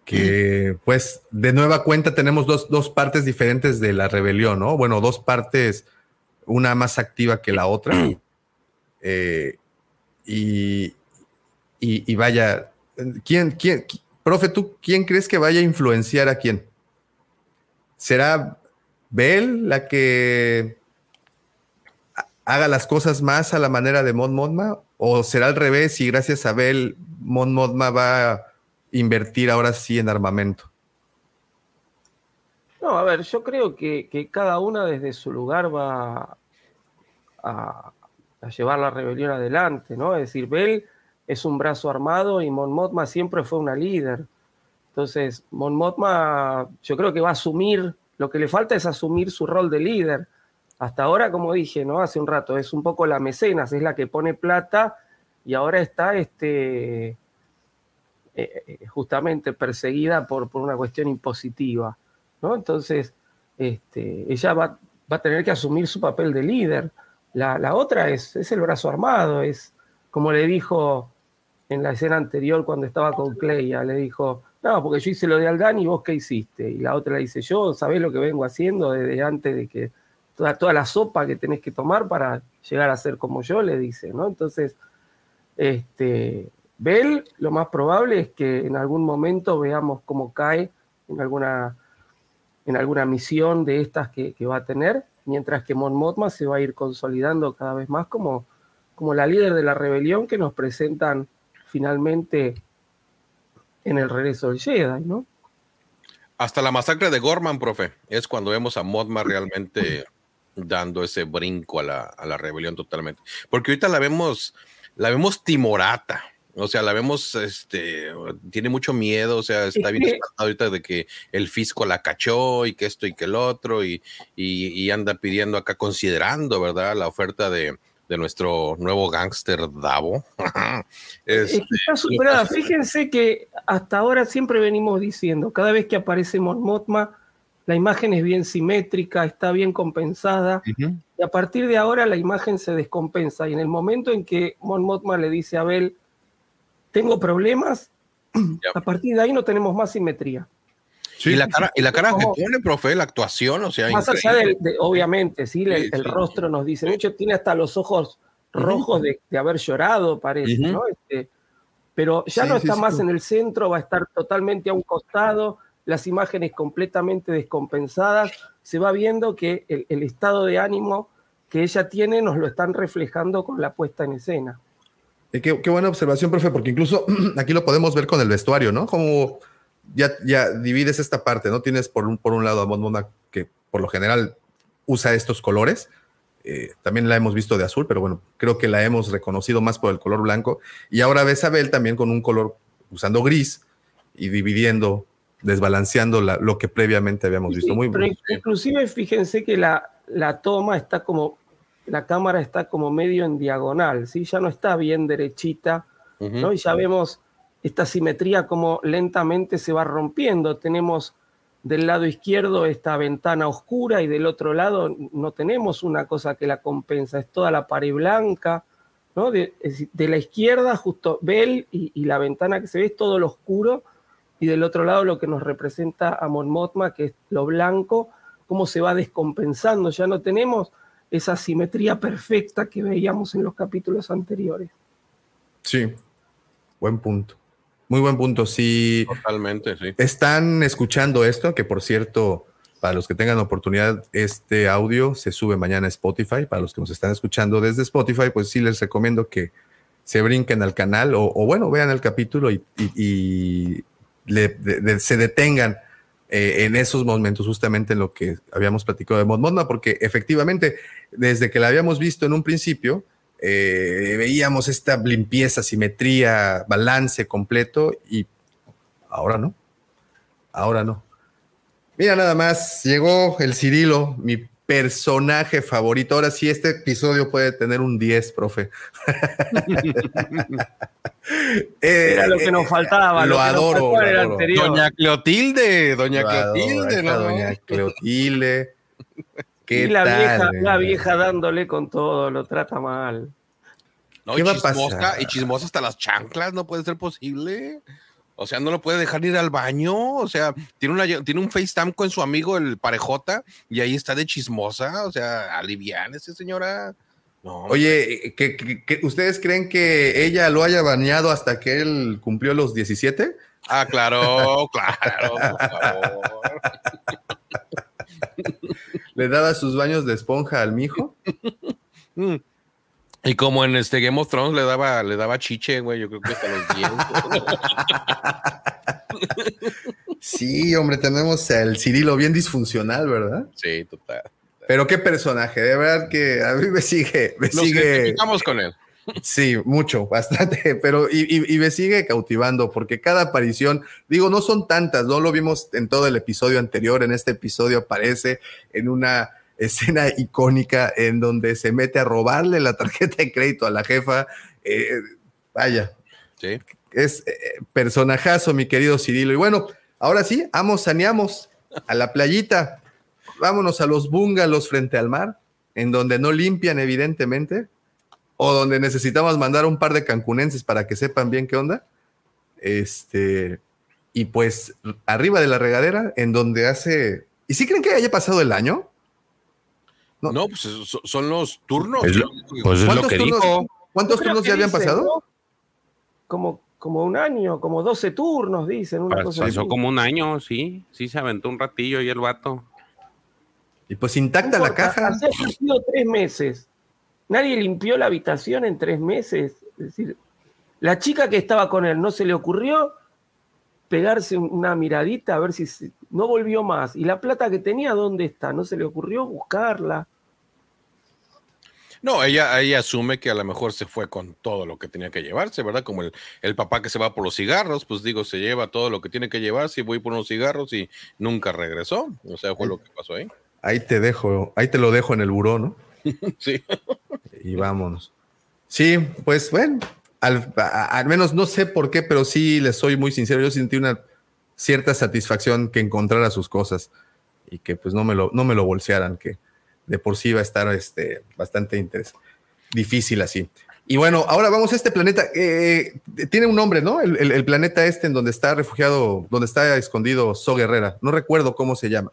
que mm. pues de nueva cuenta tenemos dos, dos, partes diferentes de la rebelión, ¿no? Bueno, dos partes, una más activa que la otra. eh, y, y, y, vaya, ¿quién, quién, profe, tú quién crees que vaya a influenciar a quién? ¿Será Bell la que haga las cosas más a la manera de Mon Mothma? ¿O será al revés y gracias a Bell Mon Mothma va a invertir ahora sí en armamento? No, a ver, yo creo que, que cada una desde su lugar va a, a, llevar la rebelión adelante, ¿no? Es decir, Bell es un brazo armado y Mon Mothma siempre fue una líder. Entonces, Mon Mothma yo creo que va a asumir, lo que le falta es asumir su rol de líder. Hasta ahora, como dije, ¿no? Hace un rato, es un poco la mecenas, es la que pone plata y ahora está este, eh, justamente perseguida por, por, una cuestión impositiva, ¿no? Entonces, este, ella va, va, a tener que asumir su papel de líder. La, la otra es, es, el brazo armado, es como le dijo en la escena anterior cuando estaba con Cleia, le dijo, no, porque yo hice lo de Aldán y vos qué hiciste. Y la otra le dice, yo sabés lo que vengo haciendo desde antes de que toda, toda la sopa que tenés que tomar para llegar a ser como yo, le dice, ¿no? Entonces, este, Bell, lo más probable es que en algún momento veamos cómo cae en alguna, en alguna misión de estas que, va a tener, mientras que Mon Mothma se va a ir consolidando cada vez más como, como la líder de la rebelión que nos presentan finalmente en el regreso del Jedi, ¿no? Hasta la masacre de Gorman, profe, es cuando vemos a Modma realmente dando ese brinco a la, a la, rebelión totalmente. Porque ahorita la vemos, la vemos timorata. O sea, la vemos, este, tiene mucho miedo, o sea, está bien espantado ahorita de que el fisco la cachó y que esto y que el otro, y, y, y anda pidiendo acá, considerando, ¿verdad?, la oferta de, de nuestro nuevo gángster Davo. este, está superada. Fíjense que hasta ahora siempre venimos diciendo, cada vez que aparece Mon Mothma, la imagen es bien simétrica, está bien compensada, uh -huh. y a partir de ahora la imagen se descompensa. Y en el momento en que Mon Mothma le dice a Abel, tengo problemas, a partir de ahí no tenemos más simetría. Y la cara, y la cara que pone, profe, la actuación, o sea, más allá del, de, obviamente, sí, el, rostro nos dice, de hecho tiene hasta los ojos rojos de, haber llorado, parece, ¿no? Este, pero ya no está más en el centro, va a estar totalmente a un costado, las imágenes completamente descompensadas, se va viendo que el, estado de ánimo que ella tiene nos lo están reflejando con la puesta en escena. Qué, qué, buena observación, profe, porque incluso aquí lo podemos ver con el vestuario, ¿no? Como ya, ya divides esta parte, ¿no? Tienes por un, por un lado a Mon que por lo general usa estos colores, eh, también la hemos visto de azul, pero bueno, creo que la hemos reconocido más por el color blanco. Y ahora ves a Bel también con un color usando gris y dividiendo, desbalanceando lo que previamente habíamos visto. Muy pero inclusive fíjense que la, la toma está como, la cámara está como medio en diagonal, ¿sí? Ya no está bien derechita, ¿no? Y ya vemos esta simetría como lentamente se va rompiendo. Tenemos del lado izquierdo esta ventana oscura y del otro lado no tenemos una cosa que la compensa, es toda la pared blanca, ¿no? De, la izquierda justo Bell y, la ventana que se ve es todo lo oscuro y del otro lado lo que nos representa a Mon Mothma, que es lo blanco, cómo se va descompensando, ya no tenemos esa simetría perfecta que veíamos en los capítulos anteriores. Sí, buen punto. Muy buen punto. Si Totalmente, sí. están escuchando esto, que por cierto, para los que tengan oportunidad, este audio se sube mañana a Spotify. Para los que nos están escuchando desde Spotify, pues sí les recomiendo que se brinquen al canal o, bueno, vean el capítulo y, se detengan eh, en esos momentos, justamente en lo que habíamos platicado de Mod porque efectivamente, desde que la habíamos visto en un principio, eh, veíamos esta limpieza, simetría, balance completo y ahora no, ahora no. Mira nada más, llegó el Cirilo, mi personaje favorito. Ahora sí, este episodio puede tener un 10, profe. Era lo que nos faltaba. Lo, adoro. Doña Clotilde, Doña Clotilde, ¿no? Doña Clotilde y la vieja, la vieja dándole con todo, lo trata mal. No, ¿Qué y, chismosa, y chismosa hasta las chanclas, no puede ser posible. O sea, no lo puede dejar ir al baño. O sea, tiene, una, tiene un FaceTime con su amigo, el parejota, y ahí está de chismosa. O sea, esa señora. Oye, ¿que, ustedes creen que ella lo haya bañado hasta que él cumplió los 17? Ah, claro, claro, por favor. le daba sus baños de esponja al mijo. Mm. Y como en este Game of Thrones le daba, le daba chiche, güey, yo creo que hasta los dientes. sí, hombre, tenemos el Cirilo bien disfuncional, ¿verdad? Sí, total. Pero qué personaje, de verdad que a mí me sigue, me Nos sigue. con él. Sí, mucho, bastante, pero y, me sigue cautivando porque cada aparición, digo, no son tantas, no lo vimos en todo el episodio anterior, en este episodio aparece en una escena icónica en donde se mete a robarle la tarjeta de crédito a la jefa. Eh, vaya, sí. es eh, personajazo, mi querido Cirilo. Y bueno, ahora sí, amos, saneamos a la playita, vámonos a los búngalos frente al mar, en donde no limpian, evidentemente o donde necesitamos mandar un par de cancunenses para que sepan bien qué onda. Este, y pues arriba de la regadera, en donde hace. ¿Y si creen que haya pasado el año? No, pues son los turnos. pues es lo que dijo. ¿Cuántos turnos ya habían pasado? Como, como un año, como 12 turnos, dicen. Una Pasó como un año, sí. Sí, se aventó un ratillo y el vato. Y pues intacta la caja. Sido tres meses. Nadie limpió la habitación en tres meses. Es decir, la chica que estaba con él no se le ocurrió pegarse una miradita a ver si no volvió más. ¿Y la plata que tenía dónde está? ¿No se le ocurrió buscarla? No, ella, ella asume que a lo mejor se fue con todo lo que tenía que llevarse, ¿verdad? Como el, el, papá que se va por los cigarros, pues digo, se lleva todo lo que tiene que llevarse y voy por unos cigarros y nunca regresó. O sea, fue lo que pasó ahí. Ahí te dejo, ahí te lo dejo en el buró, ¿no? sí. Y vámonos. Sí, pues bueno, al, menos no sé por qué, pero sí les soy muy sincero. Yo sentí una cierta satisfacción que encontrara sus cosas y que pues no me lo, no me lo bolsearan, que de por sí va a estar este, bastante difícil así. Y bueno, ahora vamos a este planeta. Eh, tiene un nombre, ¿no? El planeta este en donde está refugiado, donde está escondido So Guerrera. No recuerdo cómo se llama.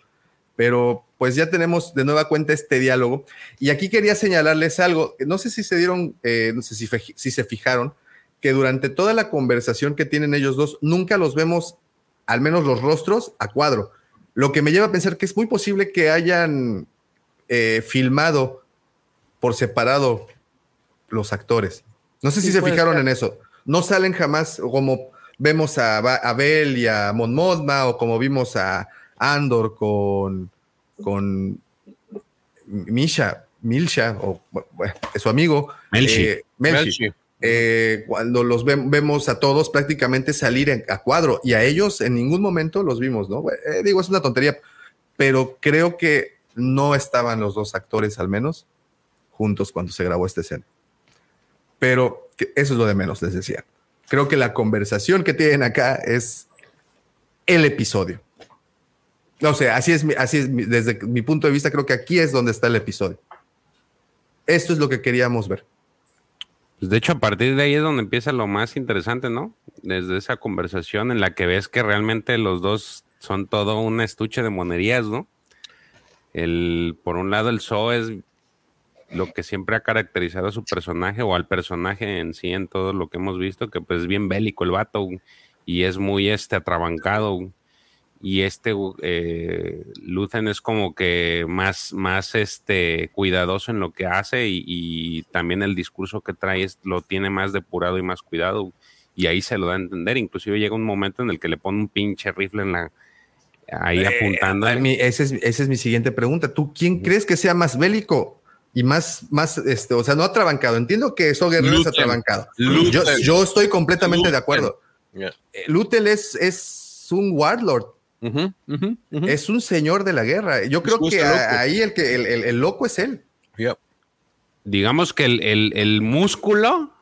Pero pues ya tenemos de nueva cuenta este diálogo. Y aquí quería señalarles algo. No sé si se dieron, eh, no sé si, se fijaron, que durante toda la conversación que tienen ellos dos, nunca los vemos, al menos los rostros, a cuadro. Lo que me lleva a pensar que es muy posible que hayan eh, filmado por separado los actores. No sé si se fijaron ser. en eso. No salen jamás como vemos a, Ba- a Bell y a Mon Mothma o como vimos a Andor con, con Misha, Milsha, o bueno, su amigo. Melshi. eh. Melchi. Eh, cuando los ve- vemos a todos prácticamente salir en- a cuadro y a ellos en ningún momento los vimos, ¿no? Eh, digo, es una tontería, pero creo que no estaban los dos actores al menos juntos cuando se grabó esta escena. Pero que eso es lo de menos, les decía. Creo que la conversación que tienen acá es el episodio. No sé, así es, así es desde mi punto de vista, creo que aquí es donde está el episodio. Esto es lo que queríamos ver. Pues de hecho, a partir de ahí es donde empieza lo más interesante, ¿no? Desde esa conversación en la que ves que realmente los dos son todo un estuche de monerías, ¿no? El, por un lado, el Zo es lo que siempre ha caracterizado a su personaje o al personaje en sí en todo lo que hemos visto, que pues es bien bélico el vato y es muy este atrabancado. Y este eh, Luthen es como que más, más este cuidadoso en lo que hace y, y también el discurso que trae es- lo tiene más depurado y más cuidado. Y ahí se lo da a entender. Inclusive llega un momento en el que le pone un pinche rifle en la ahí apuntando. Eh, mi- esa, es, esa es mi siguiente pregunta. ¿Tú quién crees que sea más bélico y más, más, este, o sea, no atrabancado? Entiendo que eso Guerrero es atrabancado. Yo, yo estoy completamente de acuerdo. Yeah. Lutel es, es un warlord, Es un señor de la guerra. Yo creo que a- ahí el, que, el, el- el loco es él. Yeah. digamos que el, el- el músculo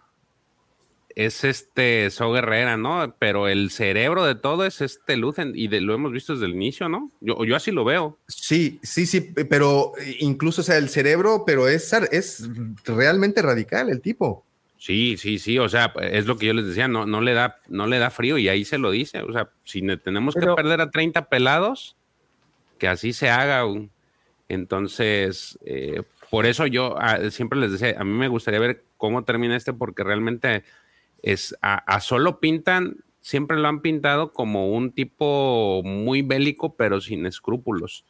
es este So Guerrera, ¿no? Pero el cerebro de todo es este Luthen y de- lo hemos visto desde el inicio, ¿no? Yo, yo así lo veo. Sí, sí, sí, pero incluso, o sea, el cerebro, pero es, es realmente radical el tipo. Sí, sí, sí, o sea, es lo que yo les decía, no, no, le, da, no le da frío y ahí se lo dice, o sea, si ne- tenemos Pero- que perder a 30 pelados, que así se haga. Entonces, eh, por eso yo ah, siempre les decía, a mí me gustaría ver cómo termina este porque realmente es a, a solo pintan, siempre lo han pintado como un tipo muy bélico, pero sin escrúpulos.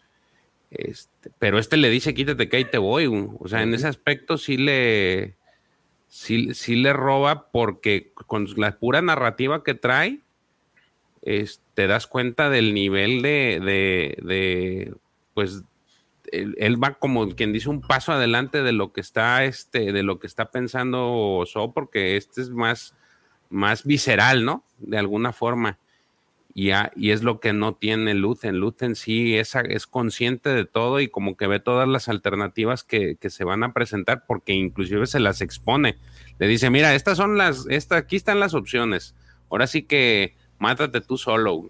Este, pero este le dice, quítate que ahí te voy. O sea, en ese aspecto sí le, sí, le roba porque con la pura narrativa que trae, es- te das cuenta del nivel de, de, pues, él, él va como quien dice un paso adelante de lo que está, este, de lo que está pensando So, porque este es más, más visceral, ¿no? De alguna forma. Y, es lo que no tiene Luthen. Luthen sí es, consciente de todo y como que ve todas las alternativas que, se van a presentar porque inclusive se las expone. Le dice, mira, estas son las, esta, aquí están las opciones. Ahora sí que mátate tú solo.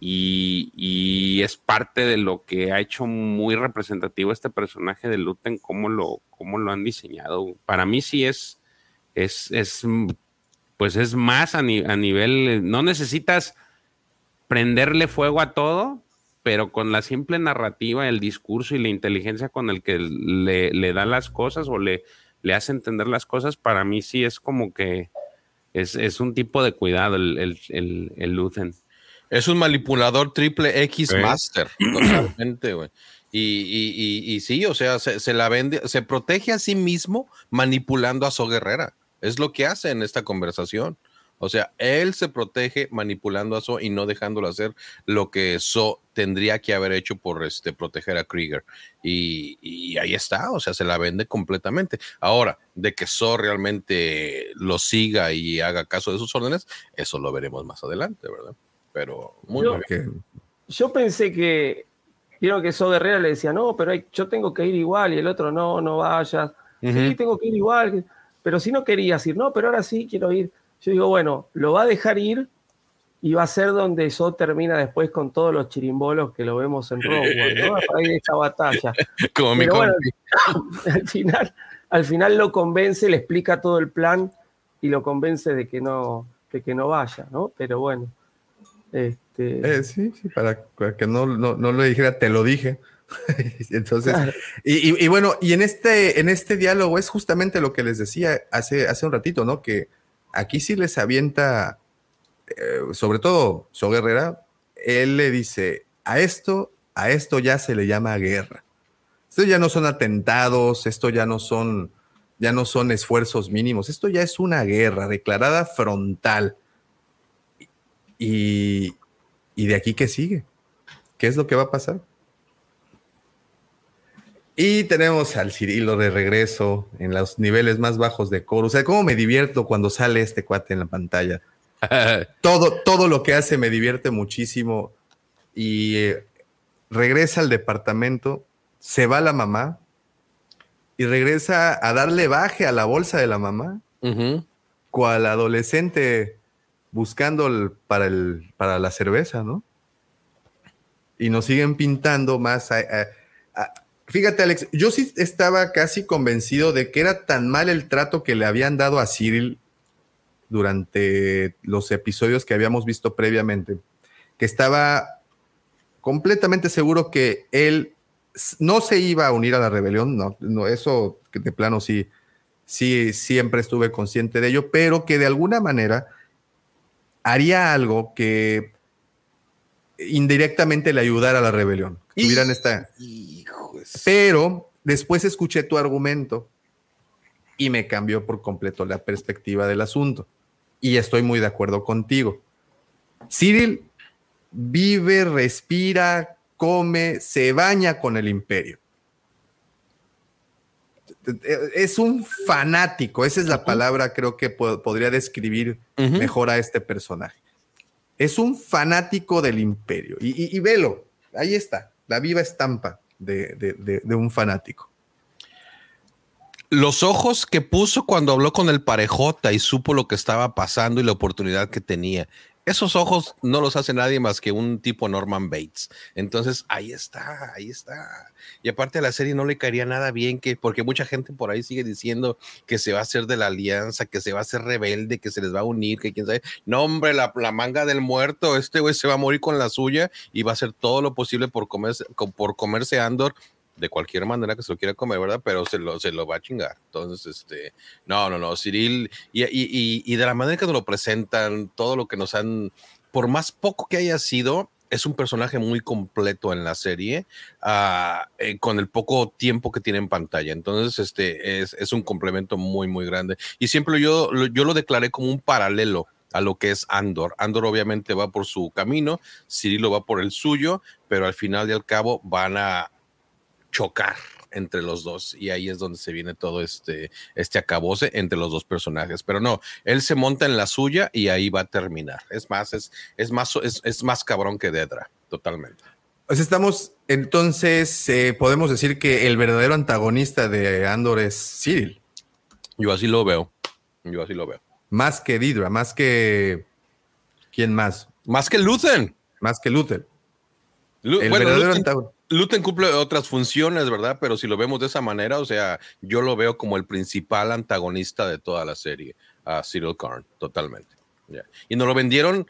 Y, es parte de lo que ha hecho muy representativo este personaje de Luthen, cómo lo, cómo lo han diseñado. Para mí sí es, es, es pues es más a nivel, no necesitas prenderle fuego a todo, pero con la simple narrativa, el discurso y la inteligencia con el que le, le da las cosas o le, le hace entender las cosas, para mí sí es como que es, es un tipo de cuidado el, el, el, el Luthen. Es un manipulador triple X master, totalmente, güey. Y, y, y, y sí, o sea, se, se la vende, se protege a sí mismo manipulando a So Guerrera. Es lo que hace en esta conversación. O sea, él se protege manipulando a So y no dejándolo hacer lo que So tendría que haber hecho por este, proteger a Krieger. Y, y ahí está, o sea, se la vende completamente. Ahora, de que So realmente lo siga y haga caso de sus órdenes, eso lo veremos más adelante, ¿verdad? Pero muy Yo- bien. Yo pensé que, vieron que So Guerrera le decía, no, pero hay- yo tengo que ir igual, y el otro, no, no vayas. Sí, Ujú. tengo que ir igual, pero si no querías ir, no, pero ahora sí quiero ir. Yo digo, bueno, lo va a dejar ir y va a ser donde So termina después con todos los chirimbolos que lo vemos en Rogue One, ¿no? A raíz de esta batalla. Como mi bueno, al final, al final lo convence, le explica todo el plan y lo convence de que no, de que no vaya, ¿no? Pero bueno. Este... Eh, sí, sí, para, que no, no, le dijera, te lo dije. Entonces, y, bueno, y en este, en este diálogo es justamente lo que les decía hace, hace un ratito, ¿no? Que aquí sí les avienta, eh, sobre todo So Guerrera, él le dice, a esto, a esto ya se le llama guerra. Esto ya no son atentados, esto ya no son, ya no son esfuerzos mínimos, esto ya es una guerra declarada frontal. Y, y de aquí qué sigue? ¿Qué es lo que va a pasar? Y tenemos al Cirilo de regreso en los niveles más bajos de coro. O sea, cómo me divierto cuando sale este cuate en la pantalla. todo, todo lo que hace me divierte muchísimo. Y eh, regresa al departamento, se va la mamá y regresa a darle baje a la bolsa de la mamá. Cual adolescente buscando para, el, para la cerveza, ¿no? Y nos siguen pintando más. Fíjate, Alex, yo sí estaba casi convencido de que era tan mal el trato que le habían dado a Cyril durante los episodios que habíamos visto previamente, que estaba completamente seguro que él no se iba a unir a la rebelión, no, no eso de plano sí, sí, siempre estuve consciente de ello, pero que de alguna manera haría algo que indirectamente le ayudara a la rebelión. Tuvieran esta. Pero después escuché tu argumento y me cambió por completo la perspectiva del asunto. Y estoy muy de acuerdo contigo. Cyril vive, respira, come, se baña con el imperio. Es un fanático, esa es la palabra creo que podría describir mejor a este personaje. Es un fanático del imperio. Y, velo, ahí está, la viva estampa de, un fanático. Los ojos que puso cuando habló con el parejota y supo lo que estaba pasando y la oportunidad que tenía esos ojos no los hace nadie más que un tipo Norman Bates. Entonces, ahí está, ahí está. Y aparte a la serie no le caería nada bien que, porque mucha gente por ahí sigue diciendo que se va a hacer de la alianza, que se va a hacer rebelde, que se les va a unir, que quién sabe. No, hombre, la, manga del muerto, este güey se va a morir con la suya y va a hacer todo lo posible por comerse, por comerse Andor de cualquier manera que se lo quiera comer, ¿verdad? Pero se lo, se lo va a chingar. Entonces, este, no, no, no, Cyril, y, y, y, de la manera que nos lo presentan, todo lo que nos han, por más poco que haya sido, es un personaje muy completo en la serie, uh, eh, con el poco tiempo que tiene en pantalla. Entonces, este, es, es un complemento muy, muy grande. Y siempre yo, yo lo declaré como un paralelo a lo que es Andor. Andor obviamente va por su camino, Cirilo va por el suyo, pero al final y al cabo van a, chocar entre los dos y ahí es donde se viene todo este, este acabose entre los dos personajes. Pero no, él se monta en la suya y ahí va a terminar. Es más, es, es más, es, más cabrón que Dedra, totalmente. Pues estamos, entonces, eh, podemos decir que el verdadero antagonista de Andor es Cyril. Yo así lo veo. Yo así lo veo. Más que Didra, más que. ¿Quién más? Más que Luthen. Más que Luthen. el verdadero antagonista. Luten cumple otras funciones, ¿verdad? Pero si lo vemos de esa manera, o sea, yo lo veo como el principal antagonista de toda la serie, a Cyril Karn, totalmente. Y nos lo vendieron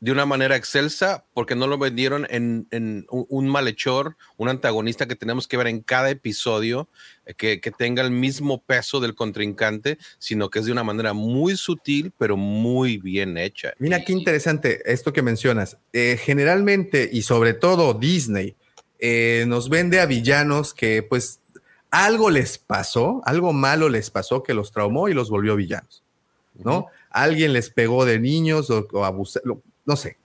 de una manera excelsa porque no lo vendieron en, un, malhechor, un antagonista que tenemos que ver en cada episodio, eh, que, tenga el mismo peso del contrincante, sino que es de una manera muy sutil, pero muy bien hecha. Mira qué interesante esto que mencionas. Eh, generalmente, y sobre todo Disney, eh, nos vende a villanos que pues algo les pasó, algo malo les pasó que los traumó y los volvió villanos, ¿no? Alguien les pegó de niños o, abusó, no sé.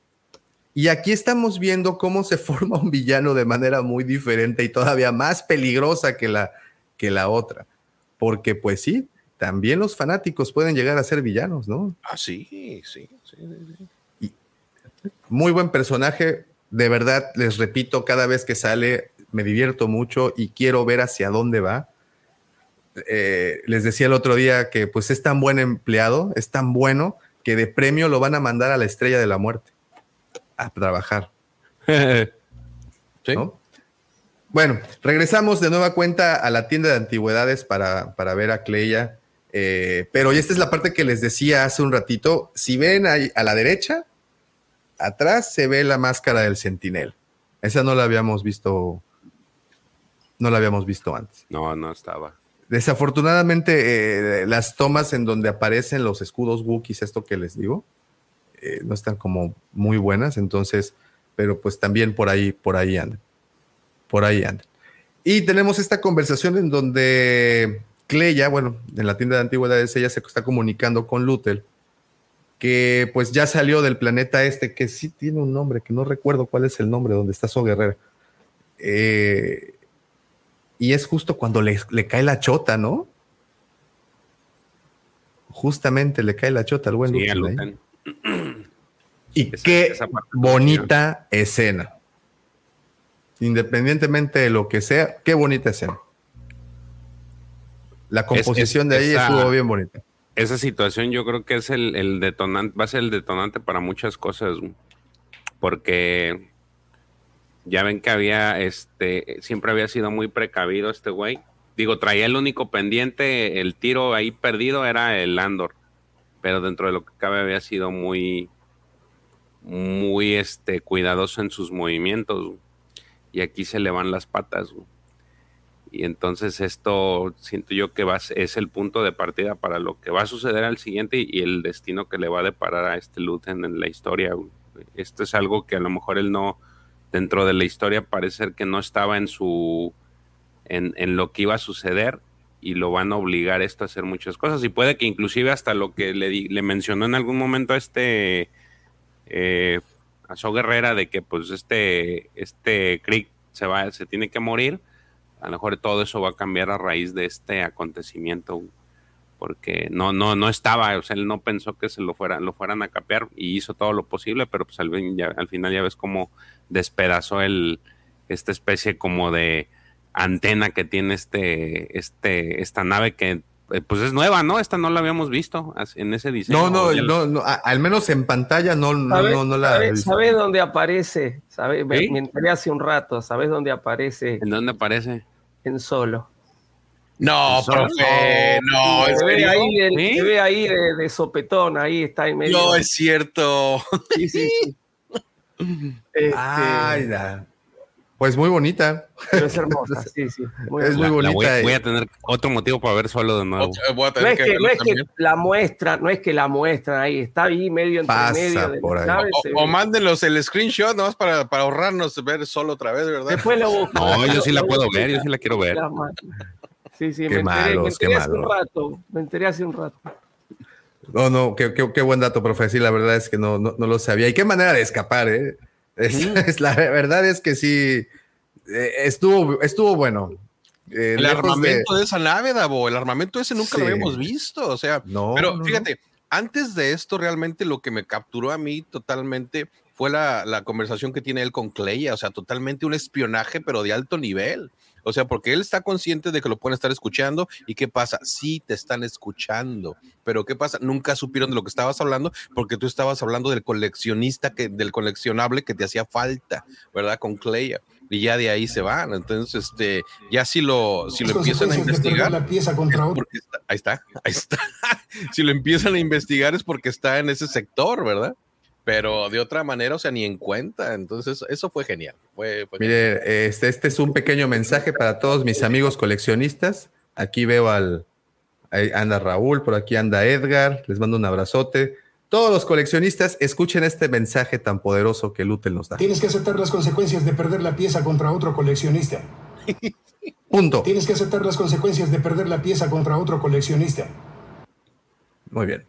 Y aquí estamos viendo cómo se forma un villano de manera muy diferente y todavía más peligrosa que la, que la otra. Porque pues sí, también los fanáticos pueden llegar a ser villanos, ¿no? Ah, sí, sí, sí. muy buen personaje, de verdad, les repito, cada vez que sale me divierto mucho y quiero ver hacia dónde va. Eh, les decía el otro día que pues es tan buen empleado, es tan bueno que de premio lo van a mandar a la estrella de la muerte a trabajar. ¿Sí? Bueno, regresamos de nueva cuenta a la tienda de antigüedades para, para ver a Cleia. Eh, pero esta es la parte que les decía hace un ratito. Si ven ahí a la derecha, atrás se ve la máscara del Sentinel. Esa no la habíamos visto. No la habíamos visto antes. No, no estaba. Desafortunadamente, eh, las tomas en donde aparecen los escudos Wookiees, esto que les digo, eh, no están como muy buenas. Entonces, pero pues también por ahí, por ahí andan. Por ahí andan. Y tenemos esta conversación en donde Cleya, bueno, en la tienda de antigüedades, ella se está comunicando con Lutel, que pues ya salió del planeta este, que sí tiene un nombre, que no recuerdo cuál es el nombre, donde está So Guerrera. Eh, y es justo cuando le, cae la chota, ¿no? Justamente le cae la chota al buen sí, Y qué bonita escena. Independientemente de lo que sea, qué bonita escena. La composición de ahí estuvo bien bonita. Esa situación yo creo que es el, detonante, va a ser el detonante para muchas cosas, porque ya ven que había, este, siempre había sido muy precavido este güey. Digo, traía el único pendiente, el tiro ahí perdido era el Andor, pero dentro de lo que cabe había sido muy, muy, este, cuidadoso en sus movimientos. Y aquí se le van las patas. Y entonces esto siento yo que va, es el punto de partida para lo que va a suceder al siguiente y, el destino que le va a deparar a este Luthen en la historia. Esto es algo que a lo mejor él no, dentro de la historia parece ser que no estaba en su, en, lo que iba a suceder y lo van a obligar esto a hacer muchas cosas y puede que inclusive hasta lo que le, le mencionó en algún momento a este, eh, a So Guerrera de que pues este, este Crick se va, se tiene que morir a lo mejor todo eso va a cambiar a raíz de este acontecimiento porque no no no estaba, o sea, él no pensó que se lo fueran lo fueran a capear y hizo todo lo posible, pero pues al, al final ya ves cómo despedazó el esta especie como de antena que tiene este este esta nave que pues es nueva, ¿no? Esta no la habíamos visto en ese diseño. No, no, no, al menos en pantalla no, no, no, la. ¿Sabes dónde aparece? ¿Sabe? Me, enteré hace un rato. ¿Sabes dónde aparece? ¿En dónde aparece? En solo. No, profe, no. se, ve ahí, se ve ahí de, sopetón, ahí está en medio. No, es cierto. Sí, sí, sí. Este, Ay, da. Pues muy bonita. Pero es hermosa, sí, sí. es muy bonita. voy, a tener otro motivo para ver solo de nuevo. no es, que, no es que, la muestra, no es que la muestran ahí, está ahí medio entre medio. De o, mándenlos el screenshot nomás para, para ahorrarnos ver solo otra vez, ¿verdad? Después lo busco. No, yo sí la puedo ver, yo sí la quiero ver. Sí, sí, qué me enteré, me enteré hace un rato. Me enteré hace un rato. No, no, qué, qué, qué, buen dato, profe. Sí, la verdad es que no, no, no lo sabía. Y qué manera de escapar, ¿eh? Es, la verdad es que sí, eh, estuvo, estuvo bueno. Eh, el armamento de... esa nave, Davo, el armamento ese nunca lo habíamos visto, o sea, no, pero fíjate, antes de esto realmente lo que me capturó a mí totalmente fue la, la conversación que tiene él con Cleia, o sea, totalmente un espionaje, pero de alto nivel. O sea, porque él está consciente de que lo pueden estar escuchando y qué pasa, sí te están escuchando, pero qué pasa, nunca supieron de lo que estabas hablando porque tú estabas hablando del coleccionista que del coleccionable que te hacía falta, ¿verdad? Con Cleia y ya de ahí se van. Entonces, este, ya si lo, si lo empiezan a investigar, la pieza contra ahí está, ahí está. si lo empiezan a investigar es porque está en ese sector, ¿verdad? Pero de otra manera, o sea, ni en cuenta. Entonces, eso fue genial. Mire, Este, este es un pequeño mensaje para todos mis amigos coleccionistas. Aquí veo al, ahí anda Raúl, por aquí anda Edgar, les mando un abrazote. Todos los coleccionistas, escuchen este mensaje tan poderoso que Lutel nos da. Tienes que aceptar las consecuencias de perder la pieza contra otro coleccionista. Punto. Tienes que aceptar las consecuencias de perder la pieza contra otro coleccionista. Muy bien.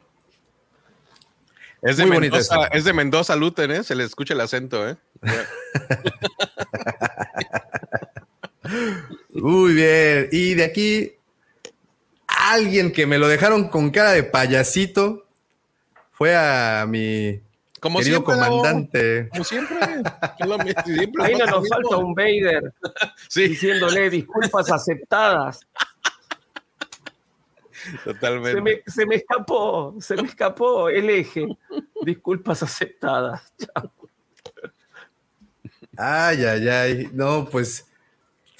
Es de, Mendoza, es de Mendoza, Luten, ¿eh? Se le escucha el acento, ¿eh? Muy bien. Y de aquí, alguien que me lo dejaron con cara de payasito fue a mi como querido comandante. Como siempre. Ahí no nos falta un Vader diciéndole disculpas aceptadas. Totalmente. Se me, escapó, se me escapó el eje. Disculpas aceptadas. Ay, ay, ay. No, pues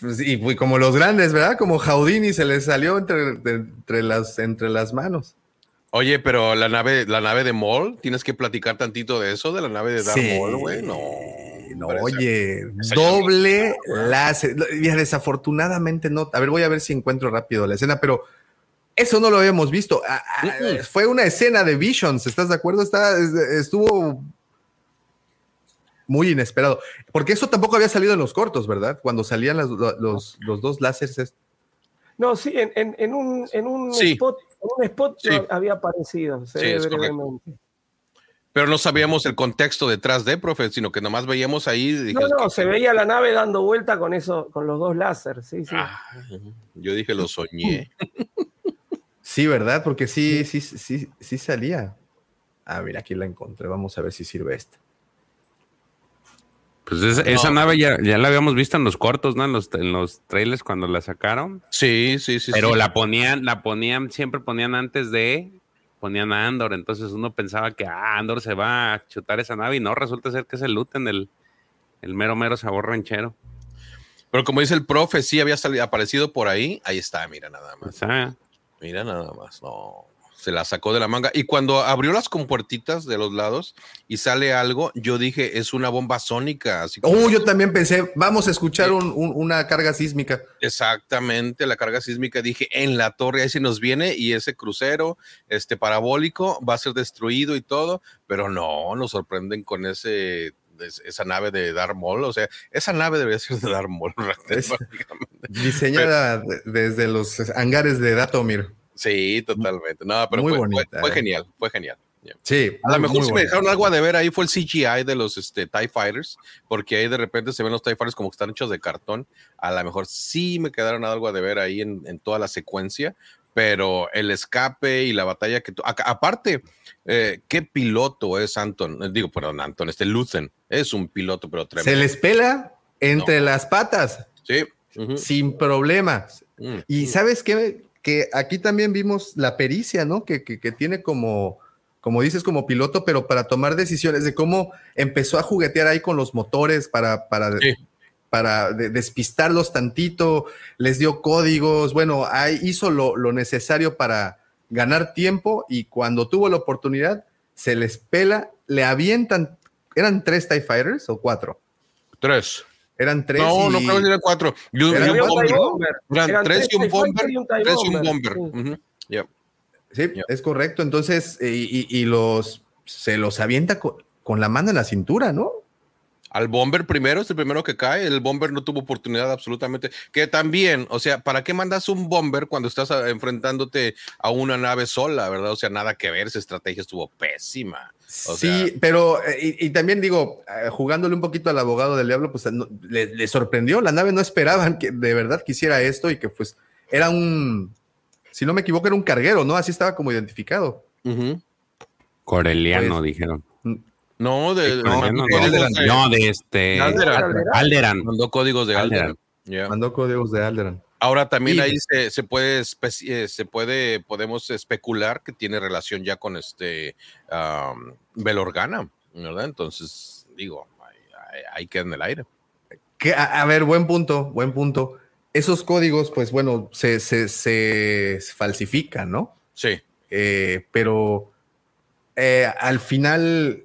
Pues, y fui como los grandes, ¿verdad? Como Jaudini se le salió entre, entre, las, entre las manos. Oye, pero la nave, la nave de Maul, tienes que platicar tantito de eso, de la nave de Darth Sí. Maul, güey. No. No, oye, doble. Mira, desafortunadamente no. A ver, voy a ver si encuentro rápido la escena, pero eso no lo habíamos visto. Ah, ah. Fue una escena de Visions, ¿estás de acuerdo? Está, es- estuvo muy inesperado. Porque eso tampoco había salido en los cortos, ¿verdad? Cuando salían las- los, los dos láseres. es- No, sí, en, en- en un, en un Sí. spot, en un spot Sí. había aparecido, Sí, ve es correcto. brevemente. Pero no sabíamos el contexto detrás de, profe, sino que nomás veíamos ahí. No, no, se veía la nave dando vuelta con eso, con los dos láser, sí, sí. Ah, yo dije, lo soñé. Sí, ¿verdad? Porque sí, sí, sí, sí salía. Ah, mira, aquí la encontré. Vamos a ver si sirve esta. Pues esa, esa nave ya, ya la habíamos visto en los cortos, ¿no? En los, en los trailers cuando la sacaron. Sí, sí, sí. Pero sí. la ponían, la ponían, siempre ponían antes de, ponían a Andor. Entonces uno pensaba que ah, Andor se va a chutar esa nave y no, resulta ser que es el Luten, el, el mero mero sabor ranchero. Pero como dice el profe, sí había salido, aparecido por ahí. Ahí está, mira nada O más. sea, Mira nada más. No. Se la sacó de la manga. Y cuando abrió las compuertitas de los lados y sale algo, yo dije, es una bomba sónica. Así como- Oh, yo también pensé, vamos a escuchar un- un- una carga sísmica. Exactamente, la carga sísmica. Dije, en la torre, ahí se nos viene y ese crucero, este parabólico, va a ser destruido y todo, pero no, nos sorprenden con ese es- esa nave de Darth Maul, o sea, esa nave debería ser de Darth Maul. Es-. Diseñada de- desde los hangares de Datomir. Sí, totalmente. No, pero Muy fue, fue- bonita, fue eh. genial, fue genial. Yeah. Sí, A lo mejor si me dejaron algo a deber ahí fue el CGI de los este, TIE Fighters, porque ahí de repente se ven los TIE Fighters como que están hechos de cartón. A lo mejor sí me quedaron algo a deber ahí en, en toda la secuencia, pero el escape y la batalla que... a- aparte, eh, ¿qué piloto es Anton? Digo, perdón, Anton, este Luthen. Es un piloto, pero Se tremendo. les pela entre las patas, Sí. sin problemas. mm. Y sabes qué? Que aquí también vimos la pericia, ¿no? Que, que- que tiene como, como dices, como piloto, pero para tomar decisiones de cómo empezó a juguetear ahí con los motores para, para, Sí. para de- despistarlos tantito, les dio códigos, bueno, ahí hizo lo, lo necesario para ganar tiempo y cuando tuvo la oportunidad, se les pela, le avientan, ¿eran tres TIE Fighters o cuatro? Tres. Eran tres. No, y- no creo que eran cuatro. Y un, Era y un bomber. Bomber. Eran Eran tres y un bomber. y un TIE Tres y un Bomber, sí. es correcto. Entonces, eh, y, y los se los avienta con, con la mano en la cintura, ¿no? Al bomber primero, es el primero que cae. El bomber no tuvo oportunidad absolutamente. Que también, o sea, ¿para qué mandas un bomber cuando estás ah, enfrentándote a una nave sola, verdad? O sea, nada que ver, esa estrategia estuvo pésima. O sí, sea- pero eh, y, y también digo, eh, jugándole un poquito al abogado del diablo, pues no- le, le sorprendió. La nave no esperaban que de verdad quisiera esto y que pues era un, si no me equivoco, era un carguero, ¿no? Así estaba como identificado. Coreliano, Pues, dijeron. No, de, No, no, de- no, de este. Alderan. Alderan. mandó códigos de Alderan. Alderan. Yeah. Mandó códigos de Alderan. Ahora también Y- ahí se, se puede especi- eh, se puede podemos especular que tiene relación ya con este um, Belorgana, ¿verdad? Entonces digo, ahí, ahí- queda en el aire. Que, a, a ver, buen punto, buen punto. Esos códigos, pues bueno, se, se, se falsifican, ¿no? Sí. Eh, pero eh, al final,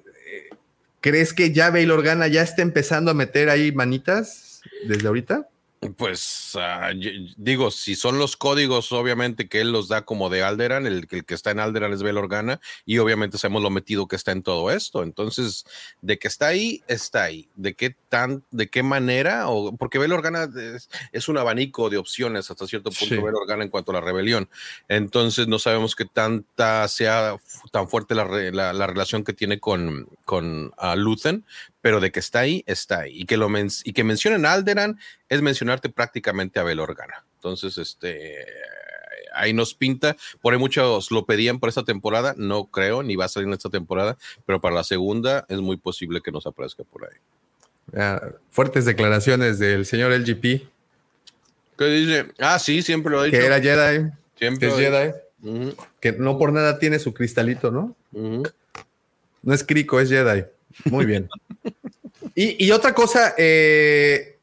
¿crees que ya Bail Organa ya está empezando a meter ahí manitas desde ahorita? Pues yo- digo, si son los códigos, obviamente que él los da como de Alderan, el, el que está en Alderan es Bel Organa, y obviamente sabemos lo metido que está en todo esto. Entonces, de que está ahí, está ahí. De qué tan, de qué manera, o porque Bel Organa es, es un abanico de opciones hasta cierto punto, Sí. Bel Organa en cuanto a la rebelión. Entonces, no sabemos qué tanta sea tan fuerte la- la relación que tiene con, con Luthen, pero de que está ahí, está ahí. Y que, lo men- y que mencionen a Alderan es mencionarte prácticamente a Bel Organa. Entonces, este, ahí nos pinta. Por ahí muchos lo pedían por esta temporada. No creo, ni va a salir en esta temporada, pero para la segunda es muy posible que nos aparezca por ahí. Ah, fuertes declaraciones del señor LGP, ¿Qué dice? Ah, sí, siempre lo ha dicho. que era Jedi, que siempre es ha dicho. Jedi, que no por nada tiene su cristalito, ¿no? No es Crico, es Jedi. Muy bien. y, otra cosa, eh,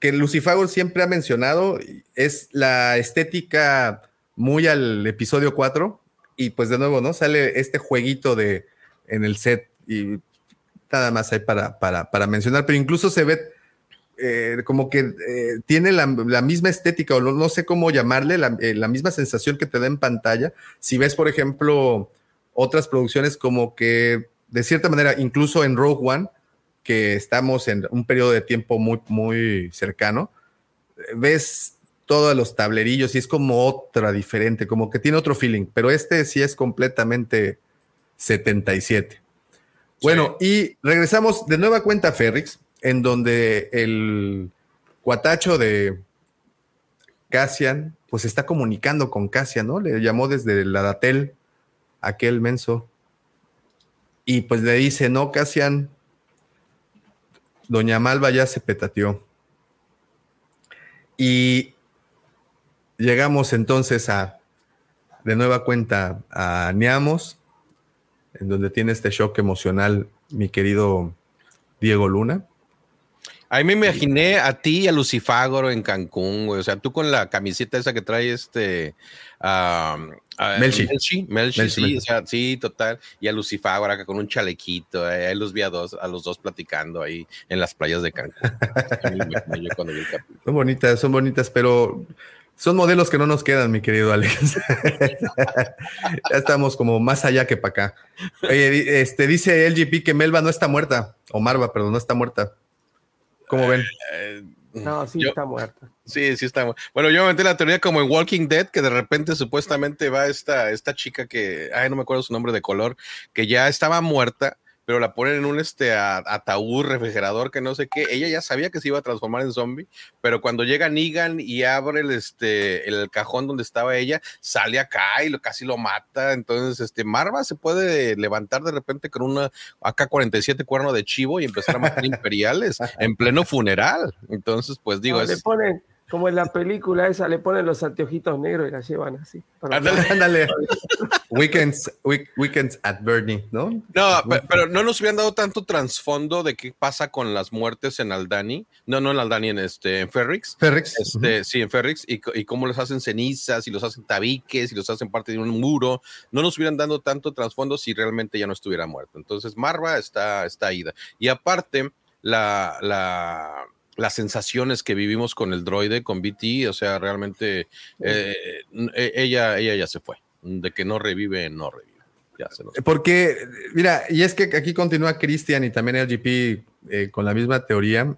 que Lucifago siempre ha mencionado es la estética muy al episodio 4 y pues de nuevo, ¿no? Sale este jueguito de en el set y nada más hay para, para, para mencionar, pero incluso se ve eh, como que eh, tiene la, misma estética, o no, sé cómo llamarle, eh, la, misma sensación que te da en pantalla. Si ves, por ejemplo, otras producciones como que, de cierta manera, incluso en Rogue One, que estamos en un periodo de tiempo muy, muy cercano, ves todos los tablerillos y es como otra diferente, como que tiene otro feeling, pero este sí es completamente 77. Bueno, y regresamos de nueva cuenta a Ferrix en donde el cuatacho de Cassian, pues está comunicando con Cassian, ¿no? Le llamó desde la Datel, aquel menso, y pues le dice, no, Cassian, Doña Malva ya se petateó. Y llegamos entonces a, de nueva cuenta, a Niamos, en donde tiene este shock emocional mi querido Diego Luna. Ahí me imaginé a ti y a Lucifagoro en Cancún, güey. O sea, tú con la camiseta esa que trae este. Melchi. Melchi. sí, O sea, sí, total. Y a Lucifagoro acá con un chalequito. ahí los vi a, dos, a los dos platicando ahí en las playas de Cancún. son bonitas, son bonitas, pero son modelos que no nos quedan, mi querido Alex. ya estamos como más allá que para acá. Oye, este, dice LGP que Melba no está muerta, o Marva, perdón, no está muerta. ¿Cómo ven? Eh, no, sí está muerta. Sí, sí está muerta. Bueno, yo me metí la teoría como en Walking Dead, que de repente supuestamente va esta, esta chica que, ay, no me acuerdo su nombre de color, que ya estaba muerta pero la ponen en un este, ataúd, refrigerador, que no sé qué. Ella ya sabía que se iba a transformar en zombie, pero cuando llega Negan y abre el, este, el cajón donde estaba ella, sale acá y lo, casi lo mata. Entonces, este, Marva se puede levantar de repente con una AK-47 cuerno de chivo y empezar a matar imperiales en pleno funeral. Entonces, pues digo, es... Como en la película esa, le ponen los anteojitos negros y la llevan así. Ándale, ándale. weekends, weekends at Bernie, ¿no? No, pero, no nos hubieran dado tanto trasfondo de qué pasa con las muertes en Aldani. No, no en Aldani, en este, en Ferrix. Ferrix. Este, Sí, en Ferrix. Y, y, cómo los hacen cenizas y los hacen tabiques y los hacen parte de un muro. No nos hubieran dado tanto trasfondo si realmente ya no estuviera muerto. Entonces, Marva está, está ida. Y aparte, la, la las sensaciones que vivimos con el droide, con BT, o sea, realmente eh, eh, ella, ella ya se fue. De que no revive, no revive. Ya se Porque, mira, y es que aquí continúa Christian y también LGP eh, con la misma teoría.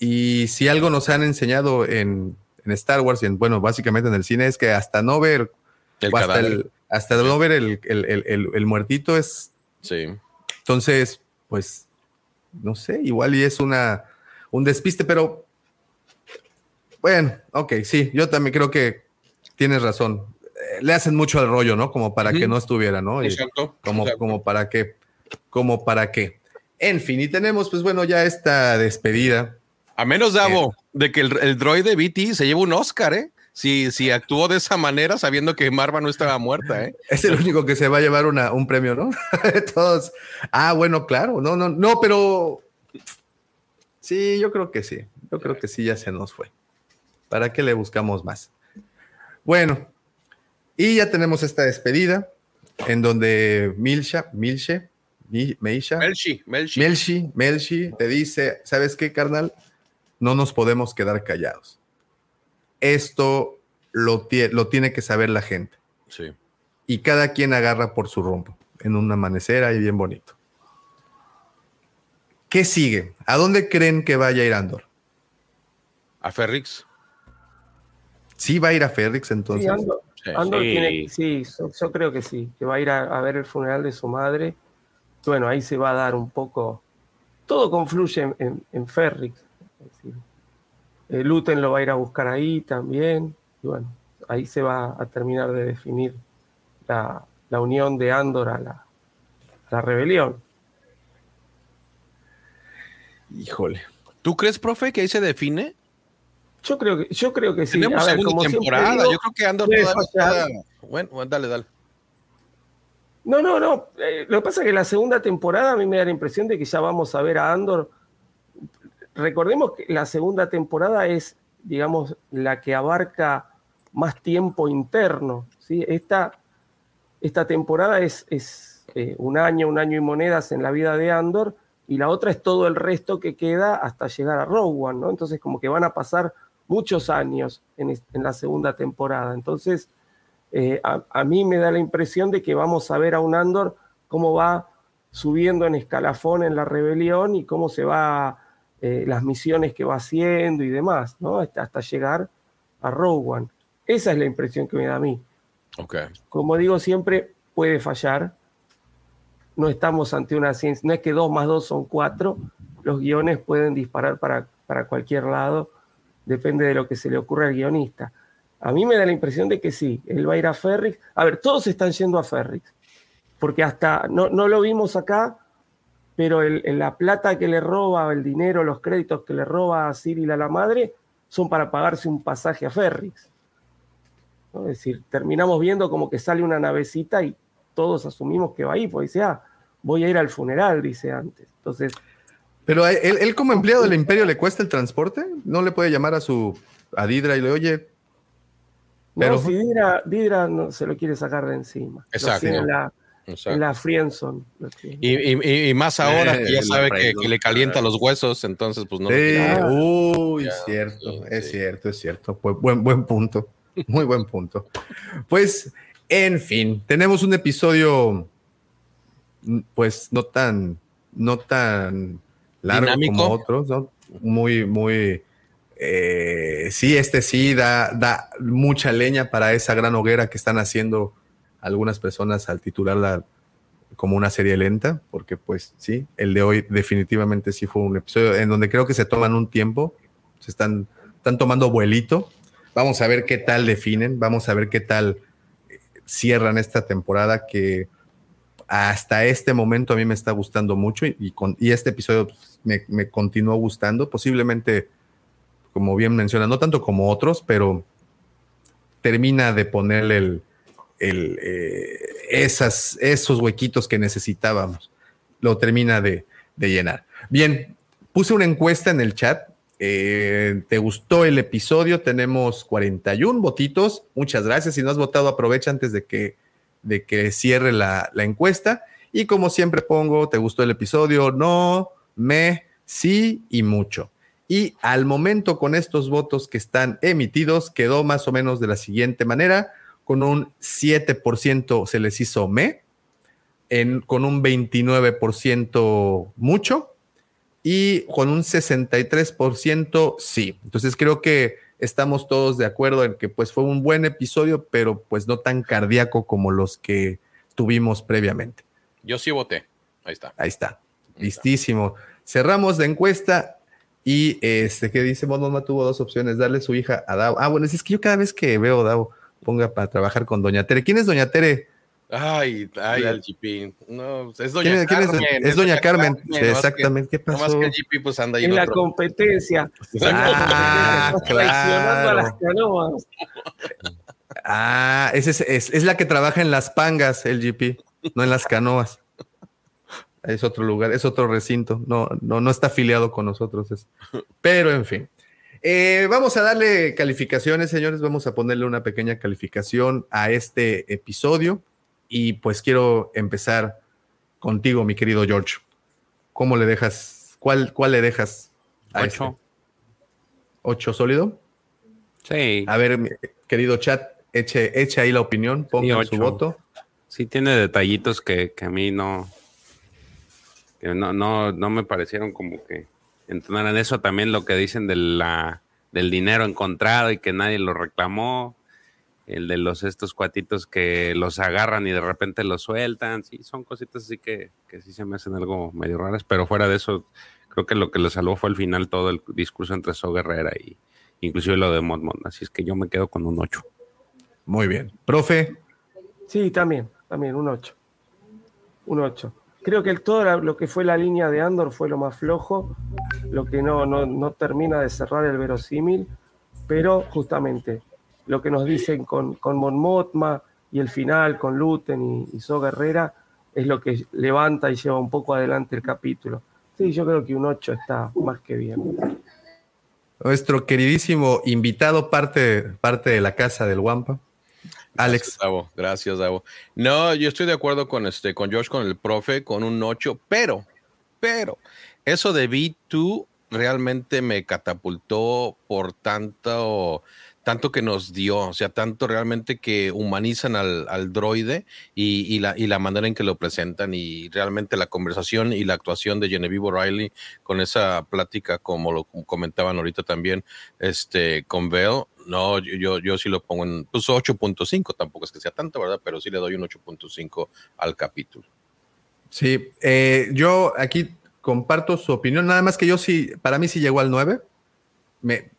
Y si algo nos han enseñado en, Star Wars y en, bueno, básicamente en el cine, es que hasta no ver el hasta, el, hasta no ver el, el, muertito es. Sí. Entonces, pues, no sé, igual y es una un despiste, pero bueno, ok, sí, yo también creo que tienes razón. Eh, le hacen mucho al rollo, ¿no? Como para que no estuviera, ¿no? exacto. Como, como para qué, como para qué. En fin, y tenemos, pues bueno, ya esta despedida. A menos, Davo, eh, de que el, el droide BT se lleva un Oscar, ¿eh? Si, si actuó de esa manera sabiendo que Marva no estaba muerta, ¿eh? Es el único que se va a llevar una, un premio, ¿no? Todos. Ah, bueno, claro. No, no, no, pero Sí, yo creo que sí. Yo creo que sí, ya se nos fue. ¿Para qué le buscamos más? Bueno, y ya tenemos esta despedida en donde Milsha, Milche, Meisha, Melchi, Melchi. Melchi, Melchi te dice, ¿sabes qué, carnal? No nos podemos quedar callados. Esto lo, lo tiene que saber la gente. Sí. Y cada quien agarra por su rumbo en un amanecer ahí bien bonito. ¿Qué sigue? ¿A dónde creen que vaya a ir Andor? A Ferrix. Sí, va a ir a Ferrix entonces. Sí, Andor, tiene, sí, yo, creo que sí, que va a ir a, ver el funeral de su madre. Bueno, ahí se va a dar un poco. Todo confluye en, Ferrix. Eh, Luten lo va a ir a buscar ahí también. Y bueno, ahí se va a terminar de definir la, unión de Andor a la rebelión. Híjole. ¿Tú crees, profe, que ahí se define? Yo creo que, yo creo que sí. Tenemos segunda temporada. yo creo que Andor todavía Bueno, dale, dale. No, no, no. Eh, lo que pasa es que la segunda temporada a mí me da la impresión de que ya vamos a ver a Andor recordemos que la segunda temporada es, digamos, la que abarca más tiempo interno. ¿sí? Esta, esta temporada es, es eh, un año, un año y monedas en la vida de Andor, y la otra es todo el resto que queda hasta llegar a Rogue One, ¿no? Entonces, como que van a pasar muchos años en, en la segunda temporada. Entonces, eh, a, mí me da la impresión de que vamos a ver a un Andor cómo va subiendo en escalafón en la rebelión y cómo se va, eh, las misiones que va haciendo y demás, ¿no? Hasta, hasta llegar a Rogue One. Esa es la impresión que me da a mí. Okay. Como digo siempre, puede fallar. No estamos ante una ciencia, no es que dos más dos son cuatro. Los guiones pueden disparar para, para cualquier lado, depende de lo que se le ocurra al guionista. A mí me da la impresión de que sí, él va a ir a Ferrix. A ver, todos están yendo a Ferrix, porque hasta, no, no lo vimos acá, pero el, la plata que le roba, el dinero, los créditos que le roba a Cyril a la madre, son para pagarse un pasaje a Ferrix. Es decir, terminamos viendo como que sale una navecita y todos asumimos que va ahí, pues dice, ah, voy a ir al funeral, dice antes. Entonces. Pero él, como empleado del imperio le cuesta el transporte, no le puede llamar a su a Didra y le oye. Pero si Didra, no, se lo quiere sacar de encima. Exacto. En la, la Frienson. Y, más ahora que ya sabe que, le calienta los huesos, entonces pues no. uy, cierto, es cierto, es cierto. Pues, buen, buen punto. Muy buen punto. Pues, en fin, tenemos un episodio, pues, no tan, no tan largo como otros, ¿no? Muy, muy. Eh, sí, este sí da, da mucha leña para esa gran hoguera que están haciendo algunas personas al titularla como una serie lenta, porque pues sí, el de hoy definitivamente sí fue un episodio en donde creo que se toman un tiempo, se están, están tomando vuelito Vamos a ver qué tal definen, vamos a ver qué tal cierran esta temporada que hasta este momento a mí me está gustando mucho y, con, y este episodio pues, me, continuó gustando. Posiblemente, como bien menciona, no tanto como otros, pero termina de ponerle el, el, eh, esas, esos huequitos que necesitábamos. Lo termina de, de llenar. Bien, puse una encuesta en el chat eh, ¿Te gustó el episodio? Tenemos 41 votitos. Muchas gracias. Si no has votado, aprovecha antes de que, de que cierre la, encuesta. Y como siempre pongo, ¿te gustó el episodio? No, me, sí y mucho. Y al momento con estos votos que están emitidos, quedó más o menos de la siguiente manera. Con un 7% se les hizo me, con un 29% mucho y con un 63% sí. Entonces creo que estamos todos de acuerdo en que pues fue un buen episodio, pero pues no tan cardíaco como los que tuvimos previamente. Yo sí voté. Ahí está. Ahí está. Listísimo. Cerramos la encuesta y este que dice Monoma tuvo dos opciones, darle su hija a Davo. Ah, bueno, es que yo cada vez que veo a Davo ponga para trabajar con Doña Tere. ¿Quién es Doña Tere? Ay, ay, el GP. No, es Doña Carmen. es, Doña Carmen. exactamente. ¿Qué pasó? que el GP pues anda ahí en, la competencia. Ah, claro. las canoas. Ah, es, es, es, la que trabaja en las pangas, el GP, no en las canoas. Es otro lugar, es otro recinto. No, no, no está afiliado con nosotros. Pero en fin. Eh, vamos a darle calificaciones, señores. Vamos a ponerle una pequeña calificación a este episodio. Y pues quiero empezar contigo, mi querido George. ¿Cómo le dejas? ¿Cuál, cuál le dejas? A Ocho. Este? ¿Ocho sólido? Sí. A ver, querido chat, eche, eche ahí la opinión, ponga su voto. Sí, tiene detallitos que, a mí no, no, no, no me parecieron como que entonaran eso. También lo que dicen de la, del dinero encontrado y que nadie lo reclamó el de los estos cuatitos que los agarran y de repente los sueltan, sí, son cositas así que, que sí se me hacen algo medio raras, pero fuera de eso, creo que lo que lo salvó fue al final todo el discurso entre So Guerrera y inclusive lo de Mod así es que yo me quedo con un 8. Muy bien. Profe. Sí, también, también, un 8. Un 8. Creo que el, todo lo que fue la línea de Andor fue lo más flojo, lo que no, no, no termina de cerrar el verosímil, pero justamente lo que nos dicen con, con Mon Motma y el final con Luten y, y So Guerrera es lo que levanta y lleva un poco adelante el capítulo. Sí, yo creo que un 8 está más que bien. Nuestro queridísimo invitado, parte, parte de la casa del Wampa. Alex. Gracias, Gracias, Davo. No, yo estoy de acuerdo con este, con George, con el profe, con un 8, pero, pero, eso de B2 realmente me catapultó por tanto tanto que nos dio, o sea, tanto realmente que humanizan al, droide y, la, y la manera en que lo presentan y realmente la conversación y la actuación de Genevieve O'Reilly con esa plática, como lo comentaban ahorita también, este, con Bell, no, yo, yo sí lo pongo en pues 8.5, tampoco es que sea tanto, ¿verdad? Pero sí le doy un 8.5 al capítulo. Sí, eh, yo aquí comparto su opinión, nada más que yo sí, para mí sí llegó al 9. Me,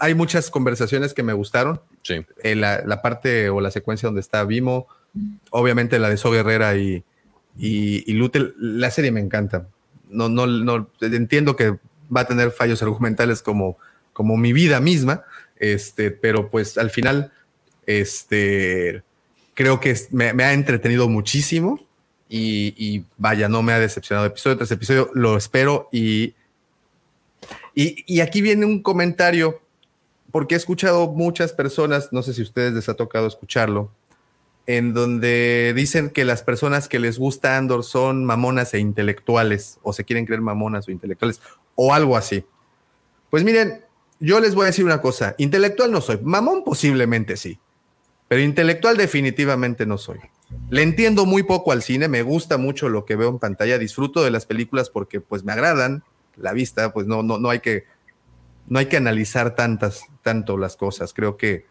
hay muchas conversaciones que me gustaron. Sí. Eh, la, parte o la secuencia donde está Vimo, obviamente la de So Guerrera y, y, Lutel, la serie me encanta. No, no, no, entiendo que va a tener fallos argumentales como, como mi vida misma, este, pero pues al final, este, creo que me, ha entretenido muchísimo y, y, vaya, no me ha decepcionado episodio tras episodio, lo espero y, y, y aquí viene un comentario porque he escuchado muchas personas, no sé si a ustedes les ha tocado escucharlo, en donde dicen que las personas que les gusta Andor son mamonas e intelectuales, o se quieren creer mamonas o intelectuales, o algo así. Pues miren, yo les voy a decir una cosa, intelectual no soy, mamón posiblemente sí, pero intelectual definitivamente no soy. Le entiendo muy poco al cine, me gusta mucho lo que veo en pantalla, disfruto de las películas porque pues me agradan, la vista, pues no, no, no hay que no hay que analizar tantas, tanto las cosas. Creo que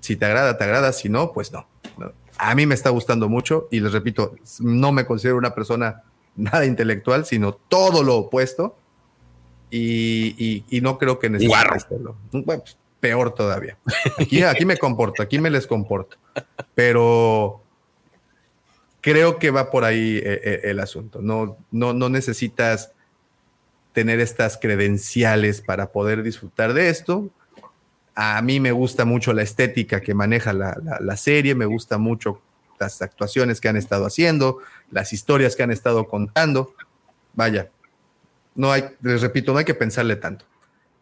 si te agrada, te agrada, si no, pues no. A mí me está gustando mucho y les repito, no me considero una persona nada intelectual, sino todo lo opuesto. Y, no creo que necesite hacerlo. Pues, peor todavía. Aquí, aquí me comporto, aquí me les comporto. Pero creo que va por ahí eh, eh, el asunto. No, no, no necesitas tener estas credenciales para poder disfrutar de esto. A mí me gusta mucho la estética que maneja la, serie, me gusta mucho las actuaciones que han estado haciendo, las historias que han estado contando. Vaya, no hay, les repito, no hay que pensarle tanto.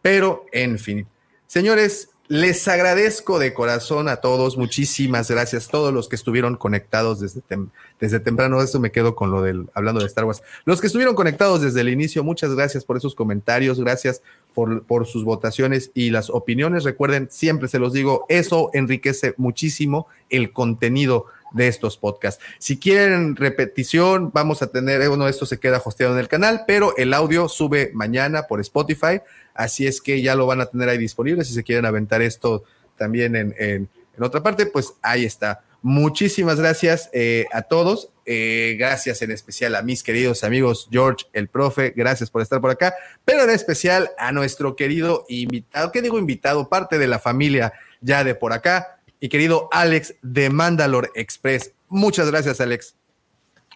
Pero, en fin, señores, les agradezco de corazón a todos, muchísimas gracias, todos los que estuvieron conectados desde, desde temprano, esto me quedo con lo del, hablando de Star Wars, los que estuvieron conectados desde el inicio, muchas gracias por esos comentarios, gracias por, por sus votaciones y las opiniones, recuerden, siempre se los digo, eso enriquece muchísimo el contenido de estos podcasts. Si quieren repetición, vamos a tener, eh, bueno, esto se queda hosteado en el canal, pero el audio sube mañana por Spotify. Así es que ya lo van a tener ahí disponible. Si se quieren aventar esto también en, otra parte, pues ahí está. Muchísimas gracias eh, a todos. Eh, gracias en especial a mis queridos amigos George, el profe. Gracias por estar por acá. Pero en especial a nuestro querido invitado, ¿qué digo invitado? Parte de la familia ya de por acá. Y querido Alex de Mandalore Express. Muchas gracias, Alex.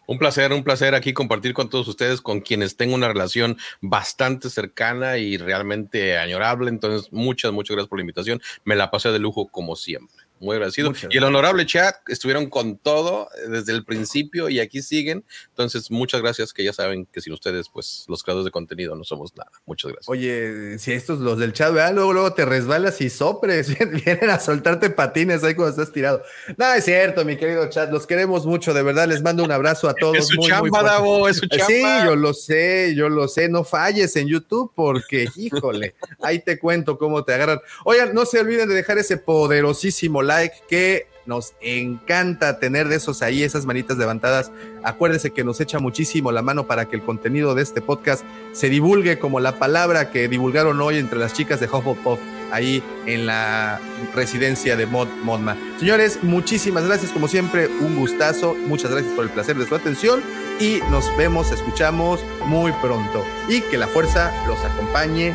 Un placer, un placer aquí compartir con todos ustedes, con quienes tengo una relación bastante cercana y realmente añorable. Entonces, muchas, muchas gracias por la invitación. Me la pasé de lujo como siempre muy agradecido. y el honorable chat estuvieron con todo desde el principio y aquí siguen. Entonces, muchas gracias, que ya saben que sin ustedes, pues los creadores de contenido no somos nada. Muchas gracias. Oye, si estos los del chat, ¿verdad? luego, luego te resbalas y sopres, vienen a soltarte patines ahí cuando estás tirado. No, es cierto, mi querido chat, los queremos mucho, de verdad, les mando un abrazo a todos. Es su chamba, Davo, es su chamba. Sí, yo lo sé, yo lo sé, no falles en YouTube porque, híjole, ahí te cuento cómo te agarran. Oigan, no se olviden de dejar ese poderosísimo like que nos encanta tener de esos ahí, esas manitas levantadas. Acuérdese que nos echa muchísimo la mano para que el contenido de este podcast se divulgue como la palabra que divulgaron hoy entre las chicas de Hufflepuff ahí en la residencia de Mod Modma. Señores, muchísimas gracias como siempre, un gustazo, muchas gracias por el placer de su atención y nos vemos, escuchamos muy pronto y que la fuerza los acompañe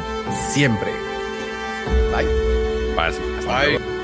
siempre. Bye. Bye.